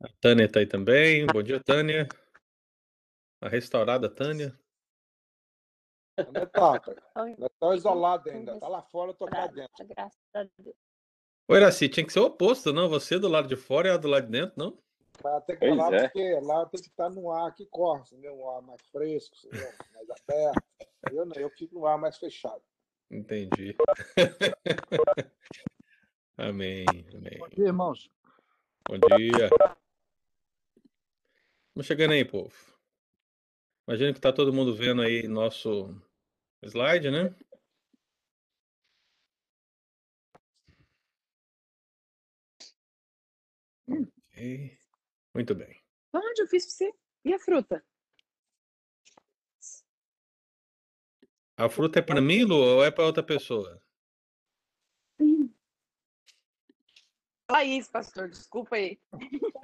A Tânia está aí também. Bom dia, Tânia. A restaurada Tânia. Onde está, Está isolado ainda. Está lá fora, estou cá dentro. Graças a Deus. Ô, Iraci, tinha que ser o oposto, não? Você do lado de fora e a do lado de dentro, não? Tem que falar é. porque lá tem que estar no ar que corre, entendeu? um ar mais fresco, mais aberto. Eu não, eu fico no ar mais fechado. Entendi. amém, amém. Bom dia, irmãos. Bom dia. Vamos chegando aí, povo. Imagina que tá todo mundo vendo aí nosso slide, né? Ok. Muito bem. Onde eu fiz pra você? E a fruta? A fruta é para mim, Lu, ou é para outra pessoa? Fala isso, pastor, desculpa aí.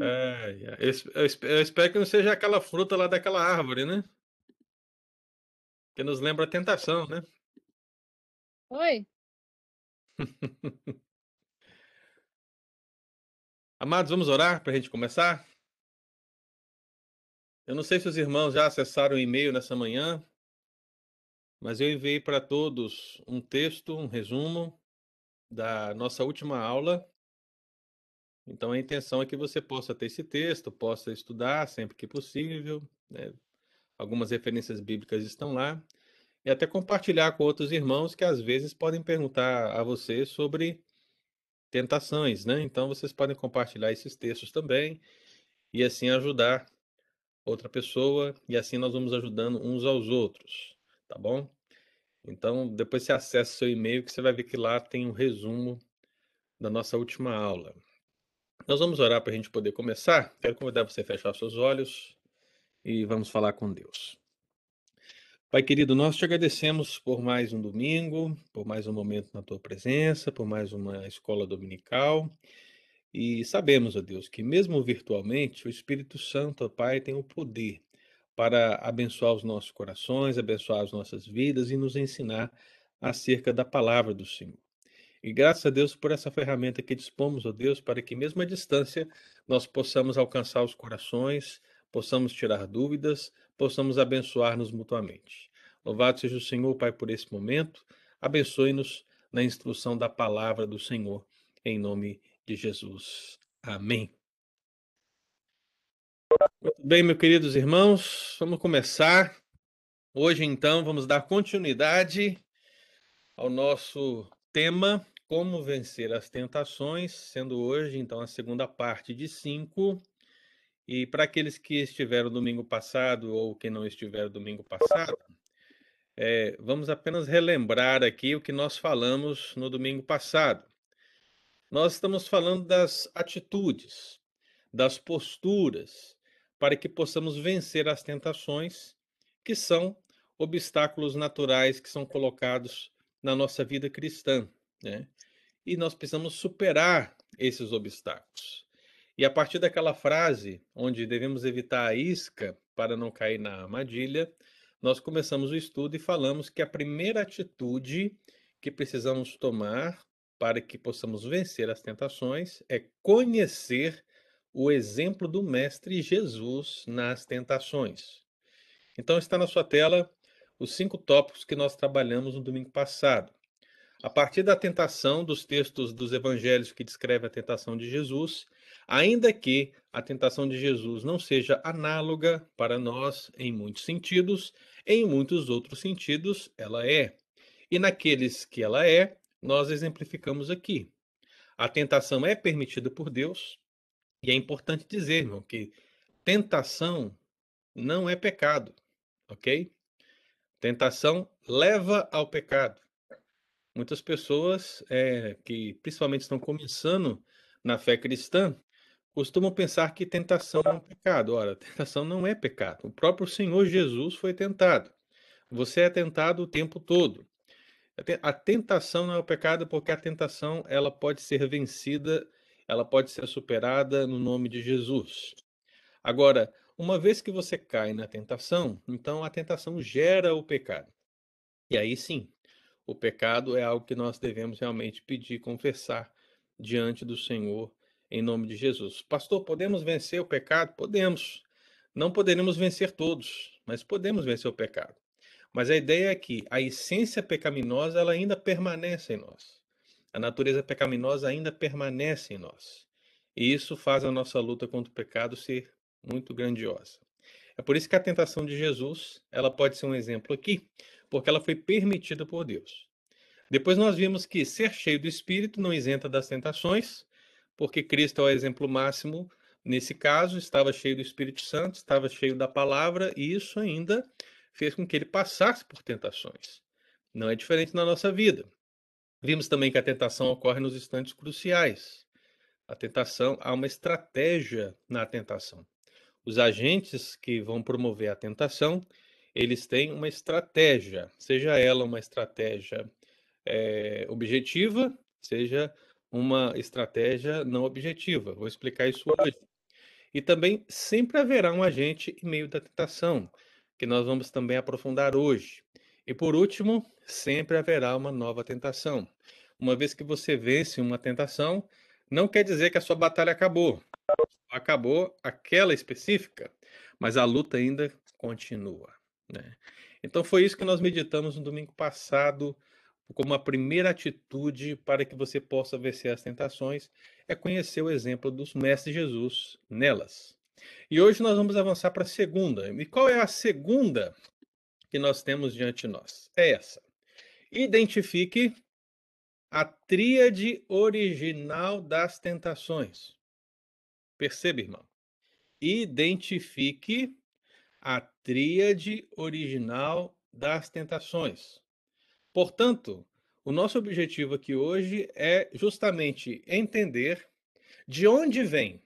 É, eu, eu espero que não seja aquela fruta lá daquela árvore, né? Que nos lembra a tentação, né? Oi. Amados, vamos orar para a gente começar? Eu não sei se os irmãos já acessaram o e-mail nessa manhã, mas eu enviei para todos um texto, um resumo da nossa última aula. Então a intenção é que você possa ter esse texto, possa estudar sempre que possível. Né? Algumas referências bíblicas estão lá. E até compartilhar com outros irmãos que às vezes podem perguntar a você sobre tentações, né? Então vocês podem compartilhar esses textos também e assim ajudar outra pessoa e assim nós vamos ajudando uns aos outros, tá bom? Então depois você acessa seu e-mail que você vai ver que lá tem um resumo da nossa última aula. Nós vamos orar para a gente poder começar. Quero convidar você a fechar seus olhos e vamos falar com Deus. Pai querido, nós te agradecemos por mais um domingo, por mais um momento na tua presença, por mais uma escola dominical. E sabemos, ó Deus, que mesmo virtualmente, o Espírito Santo, ó Pai, tem o poder para abençoar os nossos corações, abençoar as nossas vidas e nos ensinar acerca da palavra do Senhor. E graças a Deus por essa ferramenta que dispomos, ó Deus, para que mesmo à distância nós possamos alcançar os corações, possamos tirar dúvidas, possamos abençoar-nos mutuamente. Louvado seja o Senhor, Pai, por esse momento. Abençoe-nos na instrução da palavra do Senhor, em nome de Jesus. Amém. Muito bem, meus queridos irmãos, vamos começar. Hoje, então, vamos dar continuidade ao nosso tema Como Vencer as Tentações, sendo hoje, então, a segunda parte de cinco. E para aqueles que estiveram domingo passado ou que não estiveram domingo passado, é, vamos apenas relembrar aqui o que nós falamos no domingo passado. Nós estamos falando das atitudes, das posturas, para que possamos vencer as tentações, que são obstáculos naturais que são colocados na nossa vida cristã. Né? E nós precisamos superar esses obstáculos. E a partir daquela frase, onde devemos evitar a isca para não cair na armadilha, nós começamos o estudo e falamos que a primeira atitude que precisamos tomar para que possamos vencer as tentações é conhecer o exemplo do Mestre Jesus nas tentações. Então, está na sua tela os cinco tópicos que nós trabalhamos no domingo passado. A partir da tentação dos textos dos evangelhos que descrevem a tentação de Jesus, ainda que a tentação de Jesus não seja análoga para nós em muitos sentidos, em muitos outros sentidos ela é. E naqueles que ela é, nós exemplificamos aqui. A tentação é permitida por Deus, e é importante dizer, irmão, que tentação não é pecado, ok? Tentação leva ao pecado. Muitas pessoas é, que principalmente estão começando na fé cristã costumam pensar que tentação é um pecado. Ora, tentação não é pecado. O próprio Senhor Jesus foi tentado. Você é tentado o tempo todo. A tentação não é o pecado porque a tentação ela pode ser vencida, ela pode ser superada no nome de Jesus. Agora, uma vez que você cai na tentação, então a tentação gera o pecado. E aí sim, o pecado é algo que nós devemos realmente pedir, confessar diante do Senhor em nome de Jesus. Pastor, podemos vencer o pecado? Podemos. Não poderemos vencer todos, mas podemos vencer o pecado. Mas a ideia é que a essência pecaminosa ela ainda permanece em nós. A natureza pecaminosa ainda permanece em nós. E isso faz a nossa luta contra o pecado ser muito grandiosa. É por isso que a tentação de Jesus, ela pode ser um exemplo aqui, porque ela foi permitida por Deus. Depois nós vimos que ser cheio do Espírito não isenta das tentações, porque Cristo é o exemplo máximo nesse caso, estava cheio do Espírito Santo, estava cheio da palavra, e isso ainda fez com que ele passasse por tentações. Não é diferente na nossa vida. Vimos também que a tentação ocorre nos instantes cruciais. A tentação, há uma estratégia na tentação. Os agentes que vão promover a tentação, eles têm uma estratégia, seja ela uma estratégia é, objetiva, seja uma estratégia não objetiva. Vou explicar isso hoje. E também sempre haverá um agente em meio da tentação, que nós vamos também aprofundar hoje. E por último, sempre haverá uma nova tentação. Uma vez que você vence uma tentação, não quer dizer que a sua batalha acabou. Acabou aquela específica, mas a luta ainda continua. Né? Então foi isso que nós meditamos no domingo passado como a primeira atitude para que você possa vencer as tentações é conhecer o exemplo dos mestres Jesus nelas. E hoje nós vamos avançar para a segunda. E qual é a segunda que nós temos diante de nós? É essa. Identifique a tríade original das tentações. Perceba, irmão. Identifique a tríade original das tentações. Portanto, o nosso objetivo aqui hoje é justamente entender de onde vem,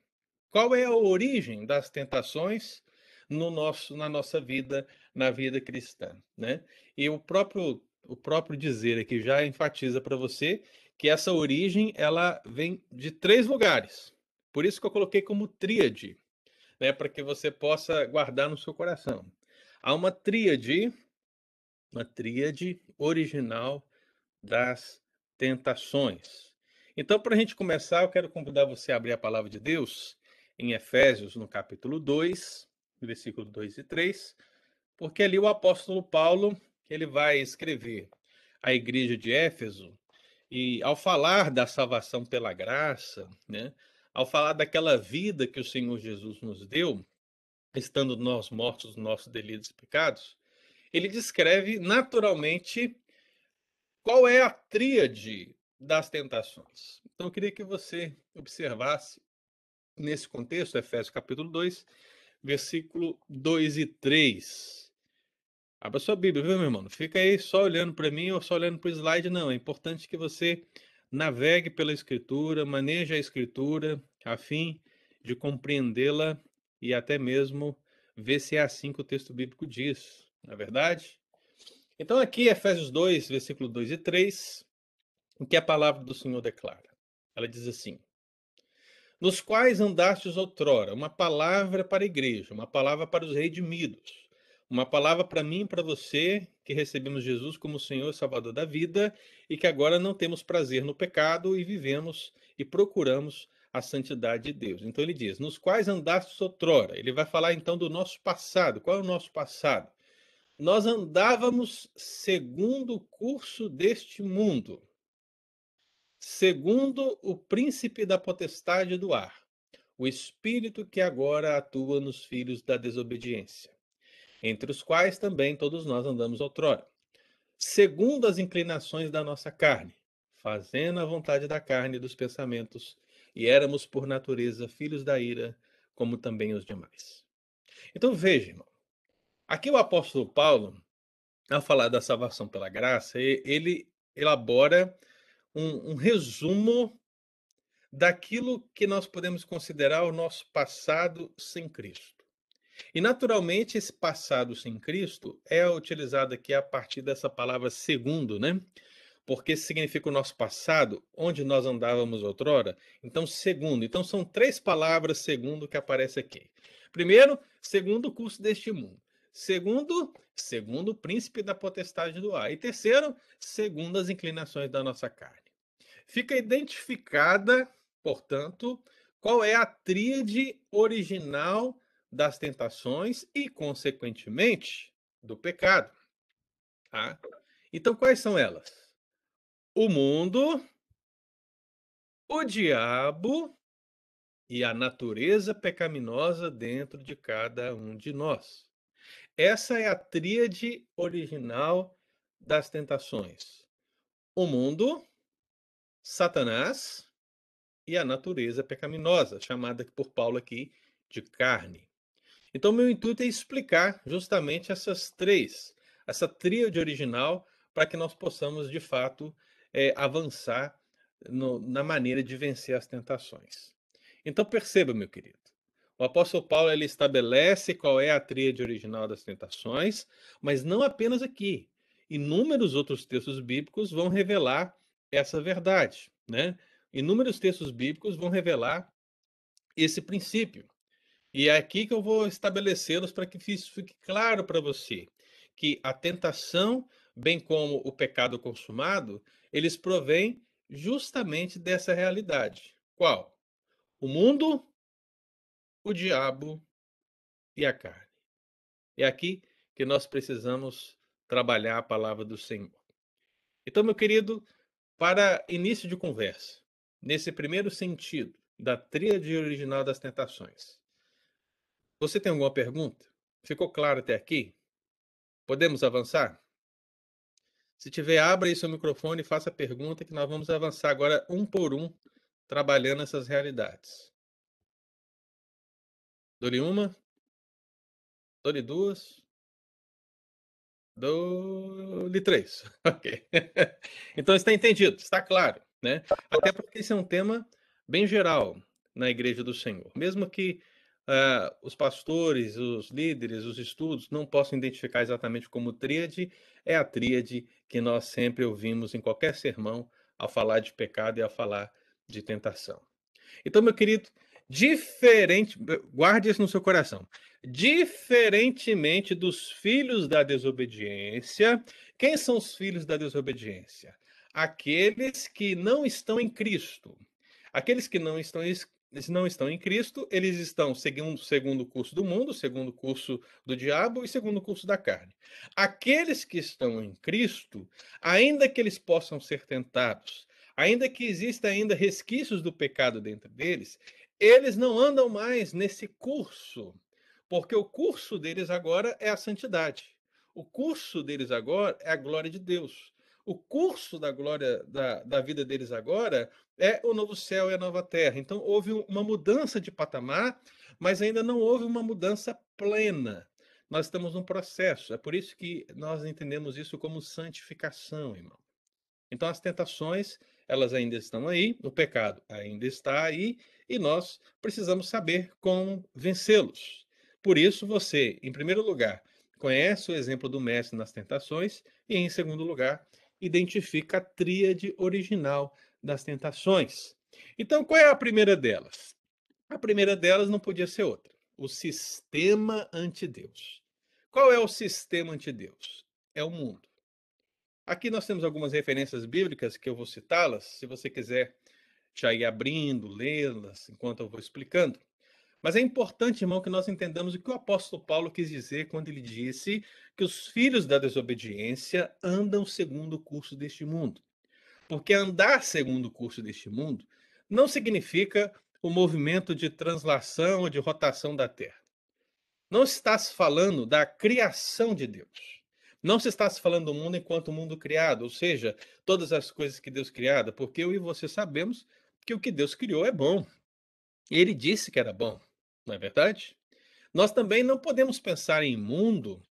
qual é a origem das tentações no nosso, na nossa vida, na vida cristã, né? E o próprio o próprio dizer aqui já enfatiza para você que essa origem ela vem de três lugares. Por isso que eu coloquei como tríade, né, para que você possa guardar no seu coração. Há uma tríade uma tríade original das tentações. Então, para a gente começar, eu quero convidar você a abrir a palavra de Deus em Efésios, no capítulo 2, versículo 2 e 3, porque ali o apóstolo Paulo ele vai escrever à igreja de Éfeso, e ao falar da salvação pela graça, né, ao falar daquela vida que o Senhor Jesus nos deu, estando nós mortos nos nossos delitos e pecados, ele descreve naturalmente qual é a tríade das tentações. Então eu queria que você observasse nesse contexto, Efésios capítulo 2, versículo 2 e 3. Abra sua Bíblia, viu, meu irmão? Não fica aí só olhando para mim ou só olhando para o slide, não. É importante que você navegue pela Escritura, maneje a Escritura, a fim de compreendê-la e até mesmo ver se é assim que o texto bíblico diz na é verdade? Então, aqui, Efésios 2, versículo 2 e 3, o que a palavra do Senhor declara? Ela diz assim: Nos quais andastes outrora, uma palavra para a igreja, uma palavra para os redimidos, uma palavra para mim e para você, que recebemos Jesus como Senhor e Salvador da vida e que agora não temos prazer no pecado e vivemos e procuramos a santidade de Deus. Então ele diz: Nos quais andastes outrora. Ele vai falar então do nosso passado. Qual é o nosso passado? nós andávamos segundo o curso deste mundo, segundo o príncipe da potestade do ar, o espírito que agora atua nos filhos da desobediência, entre os quais também todos nós andamos outrora, segundo as inclinações da nossa carne, fazendo a vontade da carne e dos pensamentos, e éramos por natureza filhos da ira, como também os demais. Então veja, irmão, Aqui o apóstolo Paulo, ao falar da salvação pela graça, ele elabora um, um resumo daquilo que nós podemos considerar o nosso passado sem Cristo. E, naturalmente, esse passado sem Cristo é utilizado aqui a partir dessa palavra segundo, né? Porque significa o nosso passado, onde nós andávamos outrora. Então, segundo. Então, são três palavras segundo que aparece aqui. Primeiro, segundo o curso deste mundo. Segundo, segundo o príncipe da potestade do ar. E terceiro, segundo as inclinações da nossa carne. fica identificada, portanto, qual é a tríade original das tentações e, consequentemente, do pecado. Tá? Então, quais são elas? O mundo, o diabo e a natureza pecaminosa dentro de cada um de nós. Essa é a tríade original das tentações: o mundo, Satanás e a natureza pecaminosa, chamada por Paulo aqui de carne. Então, meu intuito é explicar justamente essas três, essa tríade original, para que nós possamos, de fato, é, avançar no, na maneira de vencer as tentações. Então, perceba, meu querido, o apóstolo Paulo ele estabelece qual é a tríade original das tentações, mas não apenas aqui. Inúmeros outros textos bíblicos vão revelar essa verdade, né? Inúmeros textos bíblicos vão revelar esse princípio. E é aqui que eu vou estabelecê-los para que fique claro para você que a tentação, bem como o pecado consumado, eles provêm justamente dessa realidade. Qual? O mundo, o diabo e a carne. É aqui que nós precisamos trabalhar a palavra do Senhor. Então, meu querido, para início de conversa, nesse primeiro sentido da tríade original das tentações, você tem alguma pergunta? Ficou claro até aqui? Podemos avançar? Se tiver, abra aí seu microfone e faça a pergunta que nós vamos avançar agora um por um, trabalhando essas realidades. Dole uma. Dole duas. Dole três. Ok. então está entendido, está claro, né? Até porque esse é um tema bem geral na Igreja do Senhor. Mesmo que uh, os pastores, os líderes, os estudos não possam identificar exatamente como tríade, é a tríade que nós sempre ouvimos em qualquer sermão ao falar de pecado e ao falar de tentação. Então, meu querido, diferente, guarde isso no seu coração. Diferentemente dos filhos da desobediência, quem são os filhos da desobediência? Aqueles que não estão em Cristo. Aqueles que não estão eles não estão em Cristo, eles estão seguindo segundo o curso do mundo, segundo o curso do diabo e segundo o curso da carne. Aqueles que estão em Cristo, ainda que eles possam ser tentados, ainda que exista ainda resquícios do pecado dentro deles, eles não andam mais nesse curso, porque o curso deles agora é a santidade. O curso deles agora é a glória de Deus o curso da glória da, da vida deles agora é o novo céu e a nova terra. Então, houve uma mudança de patamar, mas ainda não houve uma mudança plena. Nós estamos num processo. É por isso que nós entendemos isso como santificação, irmão. Então, as tentações, elas ainda estão aí, o pecado ainda está aí, e nós precisamos saber como vencê-los. Por isso, você, em primeiro lugar, conhece o exemplo do mestre nas tentações, e em segundo lugar, identifica a tríade original das tentações. Então, qual é a primeira delas? A primeira delas não podia ser outra: o sistema anti-Deus. Qual é o sistema anti-Deus? É o mundo. Aqui nós temos algumas referências bíblicas que eu vou citá-las, se você quiser já ir abrindo, lê-las enquanto eu vou explicando. Mas é importante, irmão, que nós entendamos o que o apóstolo Paulo quis dizer quando ele disse que os filhos da desobediência andam segundo o curso deste mundo. Porque andar segundo o curso deste mundo não significa o movimento de translação ou de rotação da Terra. Não está se falando da criação de Deus. Não se está se falando do mundo enquanto mundo criado, ou seja, todas as coisas que Deus criada, porque eu e você sabemos que o que Deus criou é bom. Ele disse que era bom não é verdade? Nós também não podemos pensar em mundo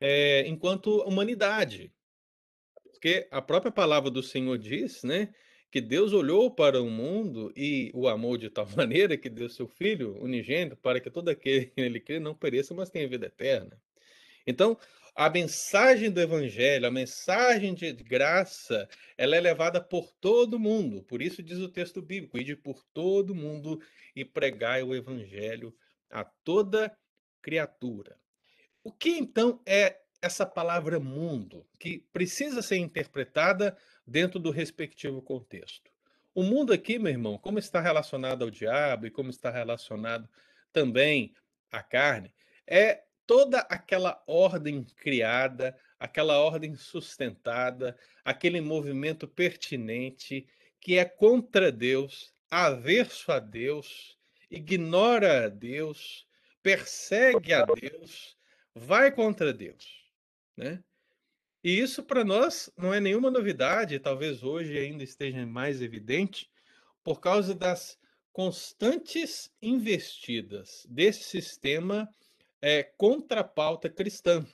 é, enquanto humanidade, porque a própria palavra do Senhor diz, né, que Deus olhou para o mundo e o amou de tal maneira que deu seu Filho unigênito para que todo aquele que nele crê não pereça, mas tenha vida eterna. Então, a mensagem do evangelho, a mensagem de graça, ela é levada por todo mundo. Por isso diz o texto bíblico: ide por todo mundo e pregai o evangelho a toda criatura. O que então é essa palavra mundo, que precisa ser interpretada dentro do respectivo contexto? o mundo aqui, meu irmão, como está relacionado ao diabo e como está relacionado também à carne, é toda aquela ordem criada, aquela ordem sustentada, aquele movimento pertinente que é contra Deus, averso a Deus, ignora a Deus, persegue a Deus, vai contra Deus, né? E isso para nós não é nenhuma novidade, talvez hoje ainda esteja mais evidente, por causa das constantes investidas desse sistema é, contra a pauta cristã.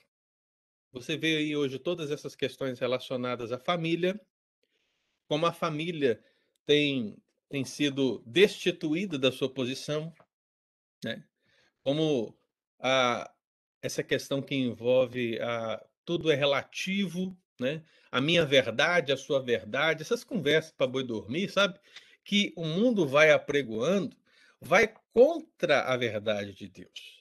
Você vê aí hoje todas essas questões relacionadas à família, como a família tem, tem sido destituída da sua posição, né? como a, essa questão que envolve a tudo é relativo, né? A minha verdade, a sua verdade, essas conversas para boi dormir, sabe? Que o mundo vai apregoando, vai contra a verdade de Deus,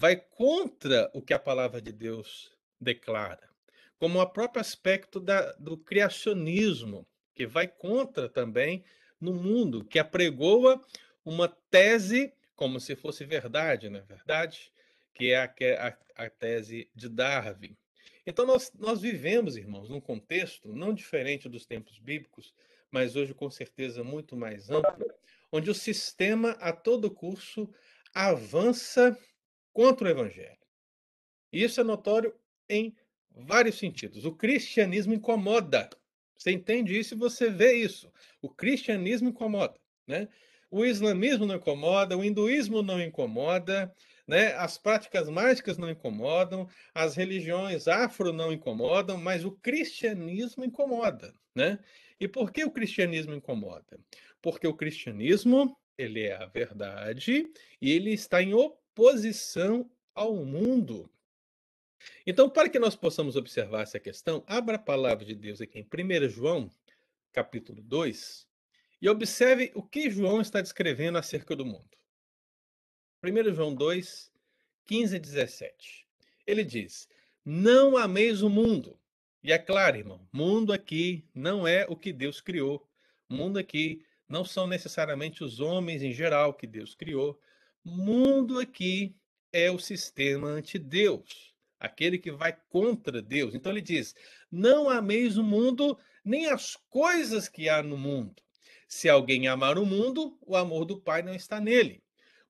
vai contra o que a palavra de Deus declara, como o próprio aspecto da, do criacionismo, que vai contra também no mundo, que apregoa uma tese como se fosse verdade, não é verdade? Que é a, é a, a tese de Darwin. Então, nós, nós vivemos, irmãos, num contexto não diferente dos tempos bíblicos, mas hoje com certeza muito mais amplo, onde o sistema a todo curso avança contra o evangelho. E isso é notório em vários sentidos. O cristianismo incomoda. Você entende isso e você vê isso. O cristianismo incomoda, né? O islamismo não incomoda, o hinduísmo não incomoda, né? As práticas mágicas não incomodam, as religiões afro não incomodam, mas o cristianismo incomoda, né? E por que o cristianismo incomoda? Porque o cristianismo, ele é a verdade e ele está em oposição ao mundo. Então, para que nós possamos observar essa questão, abra a palavra de Deus aqui em 1 João, capítulo 2, e observe o que João está descrevendo acerca do mundo. 1 João 2, 15 e 17. Ele diz: Não ameis o mundo. E é claro, irmão, mundo aqui não é o que Deus criou. Mundo aqui não são necessariamente os homens em geral que Deus criou. Mundo aqui é o sistema anti-Deus, aquele que vai contra Deus. Então ele diz: Não ameis o mundo, nem as coisas que há no mundo. Se alguém amar o mundo, o amor do Pai não está nele.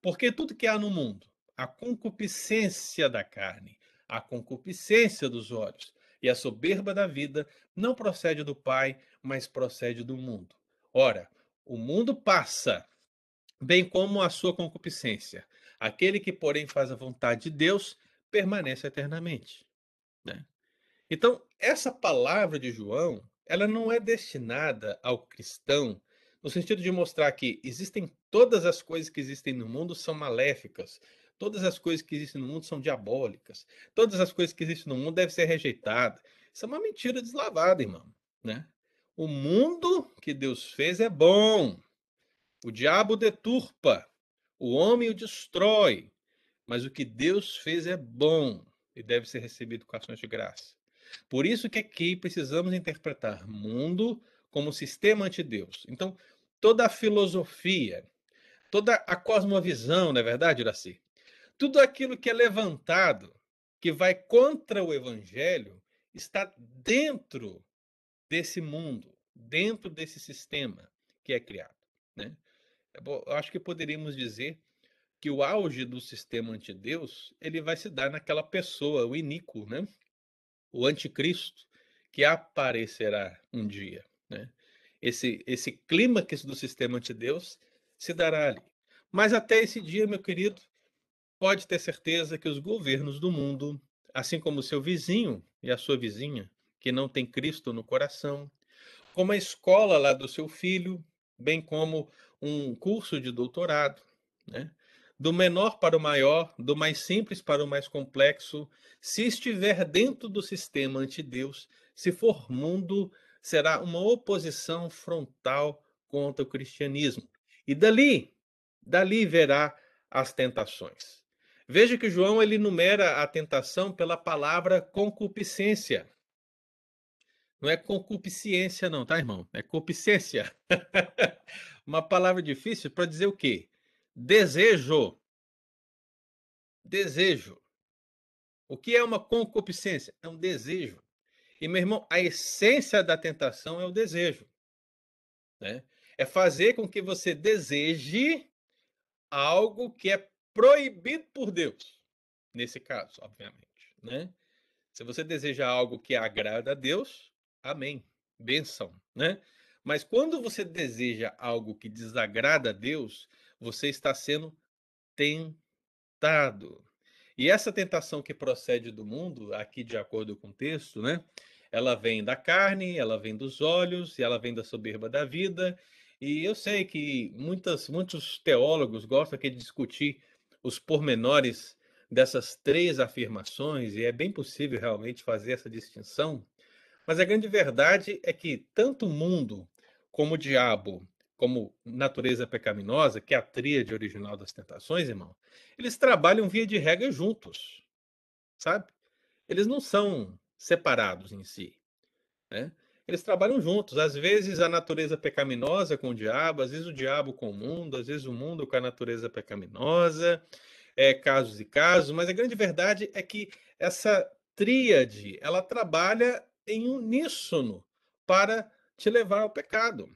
Porque tudo que há no mundo, a concupiscência da carne, a concupiscência dos olhos e a soberba da vida, não procede do Pai, mas procede do mundo. Ora, o mundo passa, bem como a sua concupiscência. Aquele que, porém, faz a vontade de Deus, permanece eternamente. Né? Então, essa palavra de João, ela não é destinada ao cristão no sentido de mostrar que existem todas as coisas que existem no mundo são maléficas, todas as coisas que existem no mundo são diabólicas, todas as coisas que existem no mundo devem ser rejeitadas. Isso é uma mentira deslavada, irmão, né? O mundo que Deus fez é bom. O diabo deturpa, o homem o destrói, mas o que Deus fez é bom e deve ser recebido com ações de graça. Por isso que aqui precisamos interpretar mundo como sistema anti-Deus. Então, toda a filosofia, toda a cosmovisão, não é verdade, Iraci? Tudo aquilo que é levantado, que vai contra o evangelho, está dentro desse mundo, dentro desse sistema que é criado. Né? É eu acho que poderíamos dizer que o auge do sistema anti-Deus ele vai se dar naquela pessoa, o iníquo, né? o anticristo, que aparecerá um dia. Né? Esse, esse clímax do sistema anti-Deus se dará ali. Mas até esse dia, meu querido, pode ter certeza que os governos do mundo, assim como o seu vizinho e a sua vizinha, que não tem Cristo no coração, como a escola lá do seu filho, bem como um curso de doutorado, né? do menor para o maior, do mais simples para o mais complexo, se estiver dentro do sistema anti-Deus, se for mundo será uma oposição frontal contra o cristianismo. E dali, dali verá as tentações. Veja que João ele numera a tentação pela palavra concupiscência. Não é concupiscência não, tá, irmão? É concupiscência. uma palavra difícil para dizer o quê? Desejo. Desejo. O que é uma concupiscência? É um desejo. E, meu irmão, a essência da tentação é o desejo. Né? É fazer com que você deseje algo que é proibido por Deus. Nesse caso, obviamente. Né? Se você deseja algo que agrada a Deus, amém. Benção. Né? Mas quando você deseja algo que desagrada a Deus, você está sendo tentado. E essa tentação que procede do mundo, aqui de acordo com o texto, né? Ela vem da carne, ela vem dos olhos e ela vem da soberba da vida. E eu sei que muitas, muitos teólogos gostam aqui de discutir os pormenores dessas três afirmações, e é bem possível realmente fazer essa distinção. Mas a grande verdade é que tanto o mundo como o diabo como natureza pecaminosa, que é a tríade original das tentações, irmão, eles trabalham via de regra juntos, sabe? Eles não são separados em si, né? Eles trabalham juntos. Às vezes a natureza pecaminosa com o diabo, às vezes o diabo com o mundo, às vezes o mundo com a natureza pecaminosa, é, casos e casos, mas a grande verdade é que essa tríade, ela trabalha em uníssono para te levar ao pecado.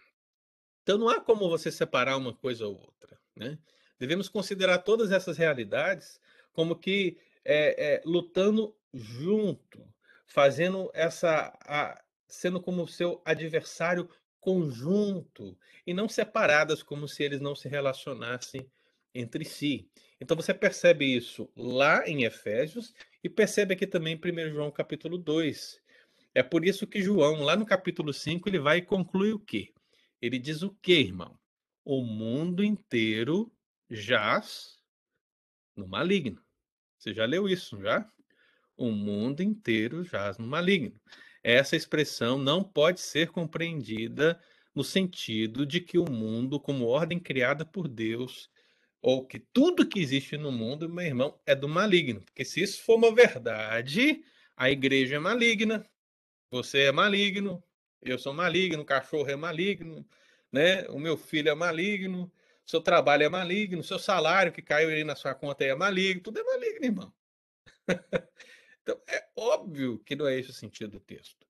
Então não há como você separar uma coisa ou outra. Né? Devemos considerar todas essas realidades como que é, é, lutando junto, fazendo essa. A, sendo como seu adversário conjunto e não separadas como se eles não se relacionassem entre si. Então você percebe isso lá em Efésios e percebe aqui também em 1 João capítulo 2. É por isso que João, lá no capítulo 5, ele vai e conclui o quê? Ele diz o quê, irmão? O mundo inteiro jaz no maligno. Você já leu isso, já? O mundo inteiro jaz no maligno. Essa expressão não pode ser compreendida no sentido de que o mundo, como ordem criada por Deus, ou que tudo que existe no mundo, meu irmão, é do maligno. Porque se isso for uma verdade, a igreja é maligna, você é maligno, eu sou maligno, o cachorro é maligno, né? O meu filho é maligno, seu trabalho é maligno, seu salário que caiu aí na sua conta é maligno, tudo é maligno, irmão. então, é óbvio que não é esse o sentido do texto.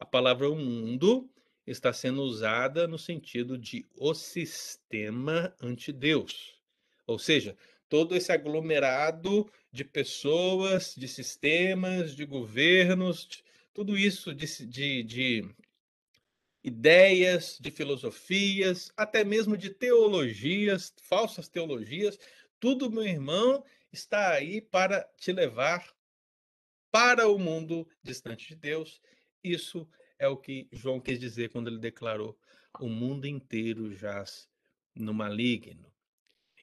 A palavra mundo está sendo usada no sentido de o sistema ante Deus. Ou seja, todo esse aglomerado de pessoas, de sistemas, de governos, tudo isso de, de, de ideias, de filosofias, até mesmo de teologias, falsas teologias, tudo, meu irmão, está aí para te levar para o mundo distante de Deus. Isso é o que João quis dizer quando ele declarou: o mundo inteiro jaz no maligno.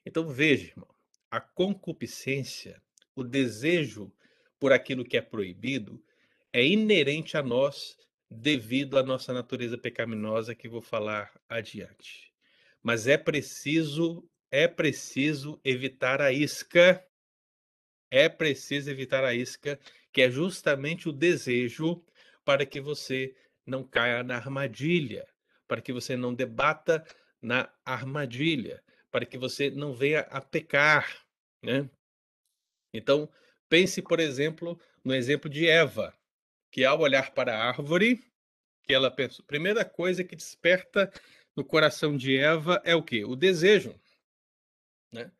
Então veja, irmão, a concupiscência, o desejo por aquilo que é proibido, é inerente a nós devido à nossa natureza pecaminosa que vou falar adiante. Mas é preciso, é preciso evitar a isca, é preciso evitar a isca, que é justamente o desejo para que você não caia na armadilha, para que você não debata na armadilha, para que você não venha a pecar, né? Então, pense, por exemplo, no exemplo de Eva que ao olhar para a árvore, que ela pensou, primeira coisa que desperta no coração de Eva é o quê? O desejo. Né?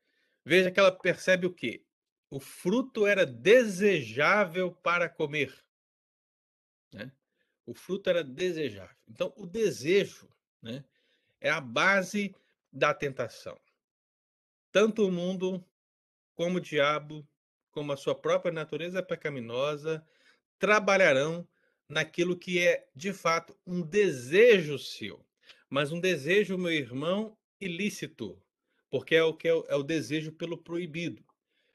Veja que ela percebe o quê? O fruto era desejável para comer. Né? O fruto era desejável. Então, o desejo né, é a base da tentação. Tanto o mundo, como o diabo, como a sua própria natureza pecaminosa, trabalharão naquilo que é, de fato, um desejo seu. Mas um desejo, meu irmão, ilícito, porque é o que é o, é o desejo pelo proibido.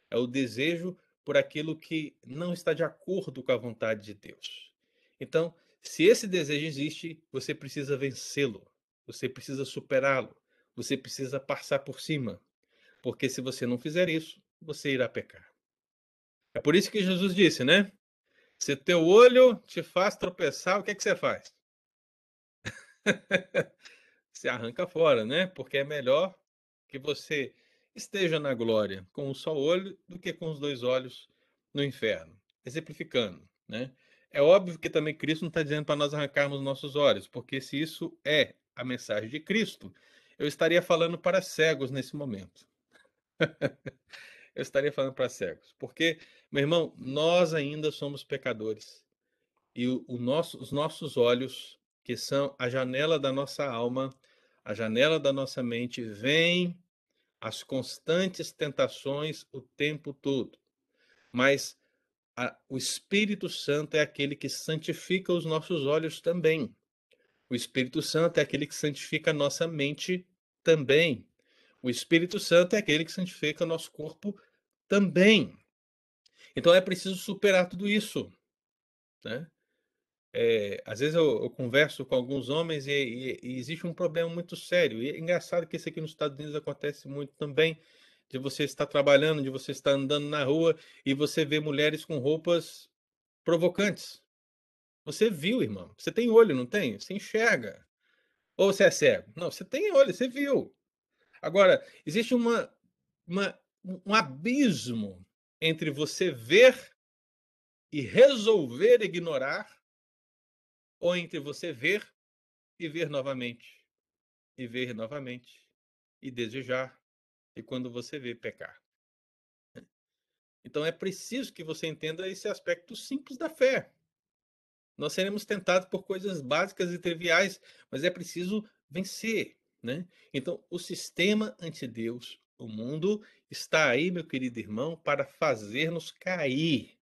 É o desejo por aquilo que não está de acordo com a vontade de Deus. Então, se esse desejo existe, você precisa vencê-lo, você precisa superá-lo, você precisa passar por cima. Porque se você não fizer isso, você irá pecar. É por isso que Jesus disse, né? Se teu olho te faz tropeçar, o que, é que você faz? se arranca fora, né? Porque é melhor que você esteja na glória com um só olho do que com os dois olhos no inferno. Exemplificando, né? É óbvio que também Cristo não está dizendo para nós arrancarmos nossos olhos, porque se isso é a mensagem de Cristo, eu estaria falando para cegos nesse momento. eu estaria falando para cegos, porque, meu irmão, nós ainda somos pecadores e o, o nosso, os nossos olhos, que são a janela da nossa alma, a janela da nossa mente, veem as constantes tentações o tempo todo. Mas a, o Espírito Santo é aquele que santifica os nossos olhos também. O Espírito Santo é aquele que santifica a nossa mente também. O Espírito Santo é aquele que santifica o nosso corpo também. Então é preciso superar tudo isso. Né? É, às vezes eu, eu, converso com alguns homens e, e, e, existe um problema muito sério. E é engraçado que isso aqui nos Estados Unidos acontece muito também, de você estar trabalhando, de você estar andando na rua e você vê mulheres com roupas provocantes. Você viu, irmão. Você tem olho, não tem? Você enxerga. Ou você é cego? Não, você tem olho, você viu. Agora, existe uma, uma um abismo entre você ver e resolver ignorar ou entre você ver e ver novamente, e ver novamente, e desejar, e quando você vê, pecar. Então é preciso que você entenda esse aspecto simples da fé. Nós seremos tentados por coisas básicas e triviais, mas é preciso vencer. Né? Então, o sistema anti-Deus, o mundo, está aí, meu querido irmão, para fazer-nos cair.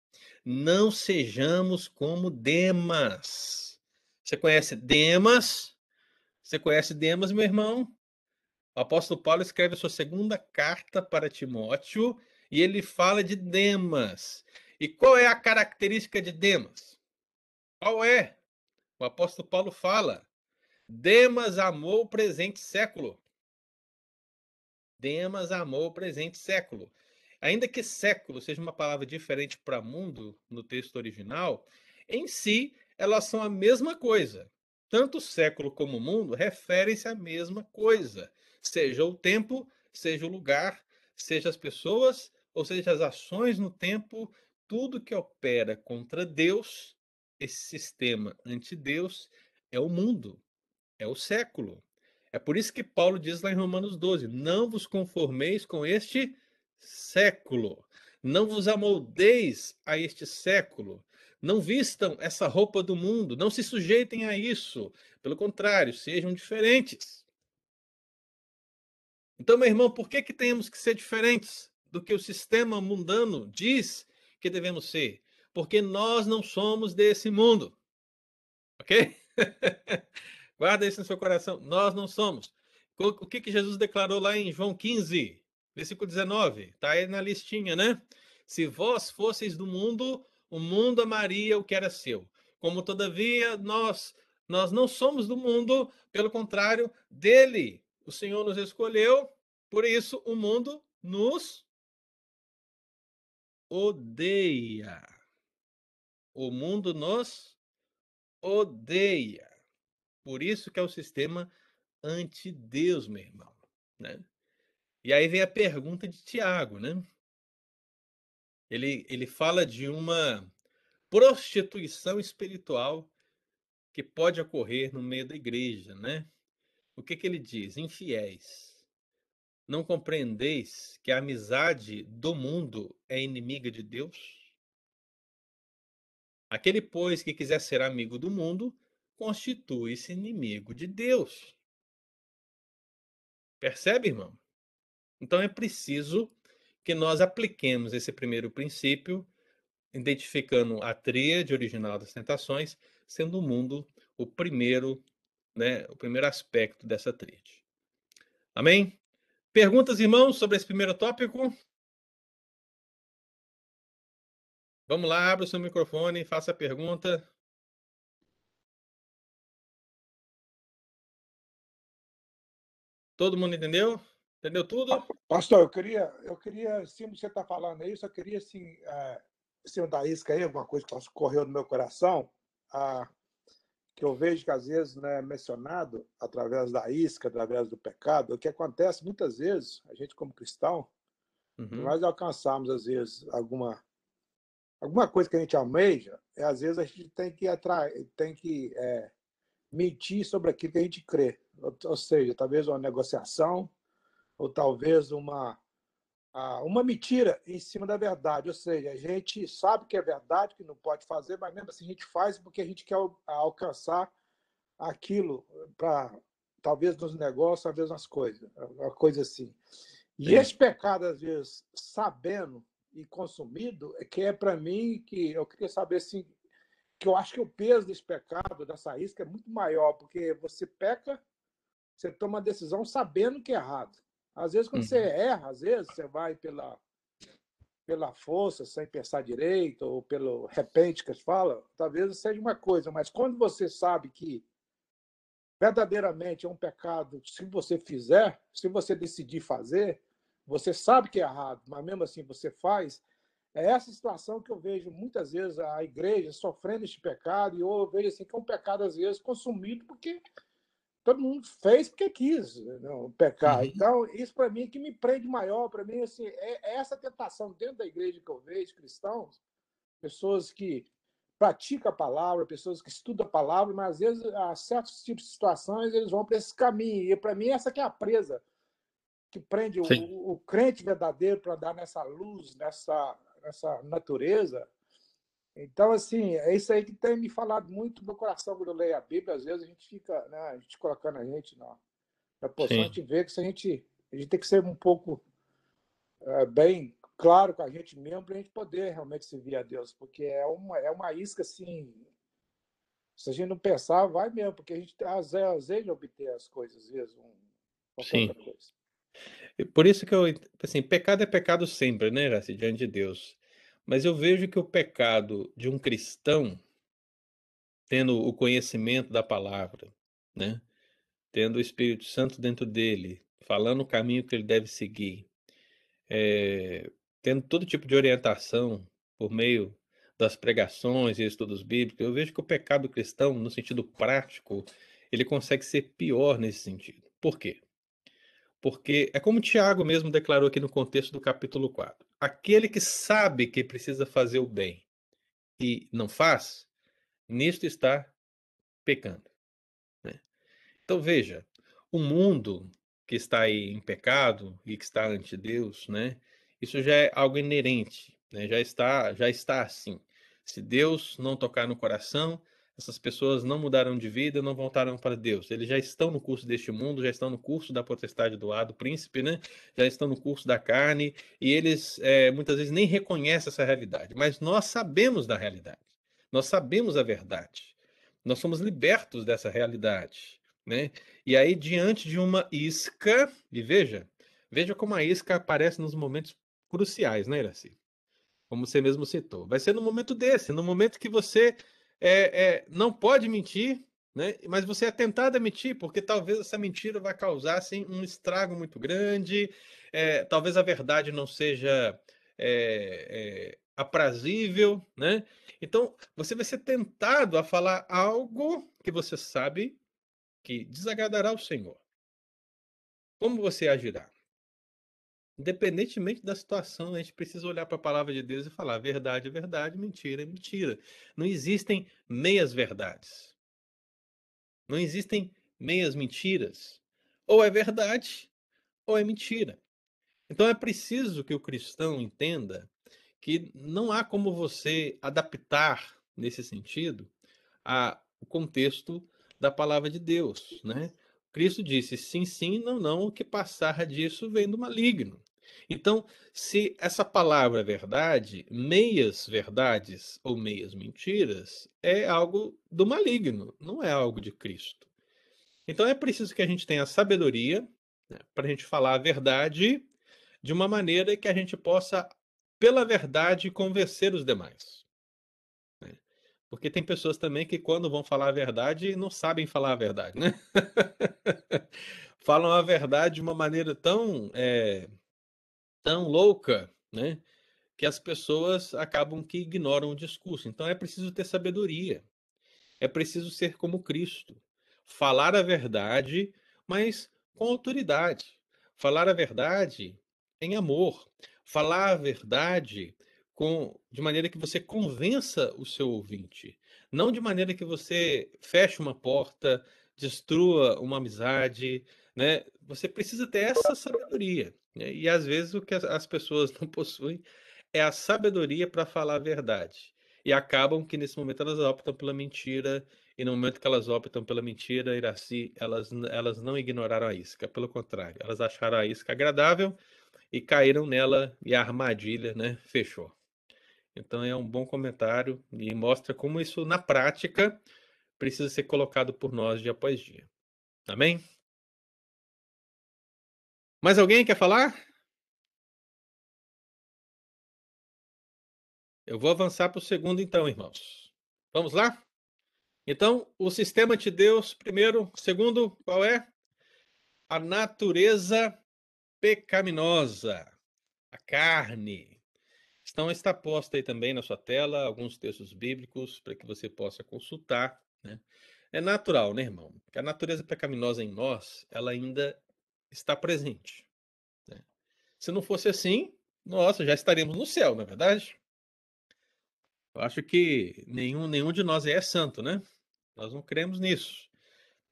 Não sejamos como Demas. Você conhece Demas? Você conhece Demas, meu irmão? O apóstolo Paulo escreve a sua segunda carta para Timóteo e ele fala de Demas. E qual é a característica de Demas? Qual é? O apóstolo Paulo fala: Demas amou o presente século. Demas amou o presente século. Ainda que século seja uma palavra diferente para mundo no texto original, em si elas são a mesma coisa. Tanto século como mundo referem-se à mesma coisa, seja o tempo, seja o lugar, seja as pessoas, ou seja as ações no tempo, tudo que opera contra Deus, esse sistema anti-Deus, é o mundo, é o século. É por isso que Paulo diz lá em Romanos 12: Não vos conformeis com este século, não vos amoldeis a este século, não vistam essa roupa do mundo, não se sujeitem a isso. Pelo contrário, sejam diferentes. Então, meu irmão, por que, que temos que ser diferentes do que o sistema mundano diz que devemos ser? Porque nós não somos desse mundo. Ok? Guarda isso no seu coração. Nós não somos. O que, que Jesus declarou lá em João 15, versículo 19? Está aí na listinha, né? Se vós fosseis do mundo, o mundo amaria o que era seu. Como todavia nós nós não somos do mundo, pelo contrário, dele. O Senhor nos escolheu, por isso o mundo nos odeia. O mundo nos odeia. Por isso que é o sistema anti-Deus, meu irmão. Né? E aí vem a pergunta de Tiago, né? Ele, ele fala de uma prostituição espiritual que pode ocorrer no meio da igreja, né? O que, que ele diz? Infiéis. Não compreendeis que a amizade do mundo é inimiga de Deus? Aquele, pois, que quiser ser amigo do mundo, constitui-se inimigo de Deus. Percebe, irmão? Então é preciso que nós apliquemos esse primeiro princípio, identificando a tríade original das tentações, sendo o mundo o primeiro, né, o primeiro aspecto dessa tríade. Amém? Perguntas, irmãos, sobre esse primeiro tópico? Vamos lá, abra o seu microfone, faça a pergunta. Todo mundo entendeu? Entendeu tudo? Pastor, eu queria, eu queria, sim, você está falando isso, eu queria, assim, é, se da isca aí, alguma coisa que correu no meu coração. Ah, que eu vejo que às vezes não é mencionado através da isca, através do pecado, o que acontece muitas vezes, a gente como cristão, uhum. nós alcançamos às vezes alguma alguma coisa que a gente almeja, é às vezes a gente tem que atrair, tem que é, mentir sobre aquilo que a gente crê, ou, seja, talvez uma negociação, ou talvez uma uma mentira em cima da verdade. Ou seja, a gente sabe que é verdade, que não pode fazer, mas mesmo assim a gente faz porque a gente quer alcançar aquilo para talvez nos negócios, talvez nas coisas, uma coisa assim. E Sim. esse pecado, às vezes, sabendo e consumido, é que é para mim que eu queria saber assim, que eu acho que o peso desse pecado, dessa isca, é muito maior, porque você peca, você toma uma decisão sabendo que é errado. Às vezes, quando uhum. você erra, às vezes você vai pela, pela força, sem pensar direito, ou pelo repente que fala, talvez seja uma coisa, mas quando você sabe que verdadeiramente é um pecado, se você fizer, se você decidir fazer, você sabe que é errado, mas mesmo assim você faz, é essa situação que eu vejo muitas vezes a igreja sofrendo este pecado, e eu vejo assim que é um pecado, às vezes, consumido porque todo mundo fez porque quis não, pecar. Uhum. Então, isso para mim é que me prende maior. Para mim, assim, é, é, essa tentação dentro da igreja que eu vejo, cristãos, pessoas que praticam a palavra, pessoas que estudam a palavra, mas às vezes, a certos tipos de situações, eles vão para esse caminho. E para mim, essa que é a presa que prende o, o, crente verdadeiro para dar nessa luz, nessa, nessa natureza então, assim, é isso aí que tem me falado muito no coração quando eu leio a Bíblia. Às vezes a gente fica, né, a gente colocando a gente na, na posição, a gente vê que se a gente, a gente tem que ser um pouco é, bem claro com a gente mesmo para a gente poder realmente servir a Deus, porque é uma, é uma isca assim. Se a gente não pensar, vai mesmo, porque a gente às vezes obter as coisas, às vezes, um, Sim. coisa. Por isso que eu, assim, pecado é pecado sempre, né, Raci, diante de Deus. Mas eu vejo que o pecado de um cristão, tendo o conhecimento da palavra, né? tendo o Espírito Santo dentro dele, falando o caminho que ele deve seguir, é, tendo todo tipo de orientação por meio das pregações e estudos bíblicos, eu vejo que o pecado cristão, no sentido prático, ele consegue ser pior nesse sentido. Por quê? Porque é como Tiago mesmo declarou aqui no contexto do capítulo 4 aquele que sabe que precisa fazer o bem e não faz, nisto está pecando. Né? Então veja, o mundo que está aí em pecado e que está ante Deus, né? Isso já é algo inerente, né? Já está, já está assim. Se Deus não tocar no coração, essas pessoas não mudaram de vida, não voltaram para Deus. Eles já estão no curso deste mundo, já estão no curso da potestade do ar, do príncipe, né? Já estão no curso da carne e eles é, muitas vezes nem reconhecem essa realidade. Mas nós sabemos da realidade. Nós sabemos a verdade. Nós somos libertos dessa realidade, né? E aí diante de uma isca, e veja, veja como a isca aparece nos momentos cruciais, né, Iraci? Como você mesmo citou. Vai ser no momento desse, no momento que você é, é, não pode mentir, né? mas você é tentado a mentir, porque talvez essa mentira vai causar assim, um estrago muito grande, é, talvez a verdade não seja é, é, aprazível, né? Então, você vai ser tentado a falar algo que você sabe que desagradará ao Senhor. Como você agirá? Independentemente da situação, a gente precisa olhar para a palavra de Deus e falar verdade é verdade, mentira é mentira. Não existem meias verdades. Não existem meias mentiras. Ou é verdade ou é mentira. Então é preciso que o cristão entenda que não há como você adaptar nesse sentido a, o contexto da palavra de Deus, né? Cristo disse sim, sim, não, não, o que passar disso vem do maligno. Então, se essa palavra verdade, meias verdades ou meias mentiras é algo do maligno, não é algo de Cristo. Então é preciso que a gente tenha sabedoria né, para a gente falar a verdade de uma maneira que a gente possa, pela verdade, convencer os demais. Né. Porque tem pessoas também que, quando vão falar a verdade, não sabem falar a verdade, né? Falam a verdade de uma maneira tão é, tão louca, né? Que as pessoas acabam que ignoram o discurso. Então é preciso ter sabedoria. É preciso ser como Cristo. Falar a verdade, mas com autoridade. Falar a verdade em amor. Falar a verdade com, de maneira que você convença o seu ouvinte. Não de maneira que você feche uma porta, destrua uma amizade, né? Você precisa ter essa sabedoria. Né? E às vezes o que as pessoas não possuem é a sabedoria para falar a verdade. E acabam que nesse momento elas optam pela mentira, e no momento que elas optam pela mentira, Iraci, elas, elas não ignoraram a isca, pelo contrário, elas acharam a isca agradável e caíram nela e a armadilha né, fechou. Então é um bom comentário e mostra como isso na prática precisa ser colocado por nós dia após dia. Amém? Mais alguém quer falar? Eu vou avançar para o segundo, então, irmãos. Vamos lá? Então, o sistema de Deus, primeiro. Segundo, qual é? A natureza pecaminosa, a carne. Então, está posta aí também na sua tela alguns textos bíblicos para que você possa consultar. Né? É natural, né, irmão? Que a natureza pecaminosa em nós, ela ainda está presente. Né? Se não fosse assim, nossa, já estaríamos no céu, não é verdade? Eu acho que nenhum, nenhum de nós é santo, né? Nós não cremos nisso.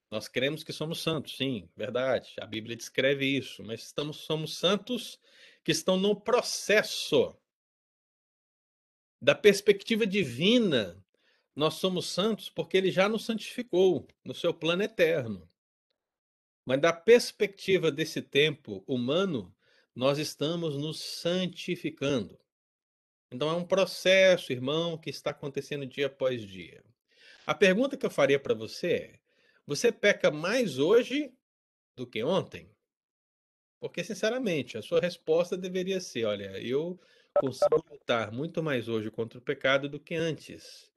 Nós cremos que somos santos, sim, verdade. A Bíblia descreve isso, mas estamos, somos santos que estão no processo da perspectiva divina. Nós somos santos porque ele já nos santificou no seu plano eterno. Mas da perspectiva desse tempo humano, nós estamos nos santificando. Então é um processo, irmão, que está acontecendo dia após dia. A pergunta que eu faria para você é: você peca mais hoje do que ontem? Porque, sinceramente, a sua resposta deveria ser: olha, eu consigo lutar muito mais hoje contra o pecado do que antes,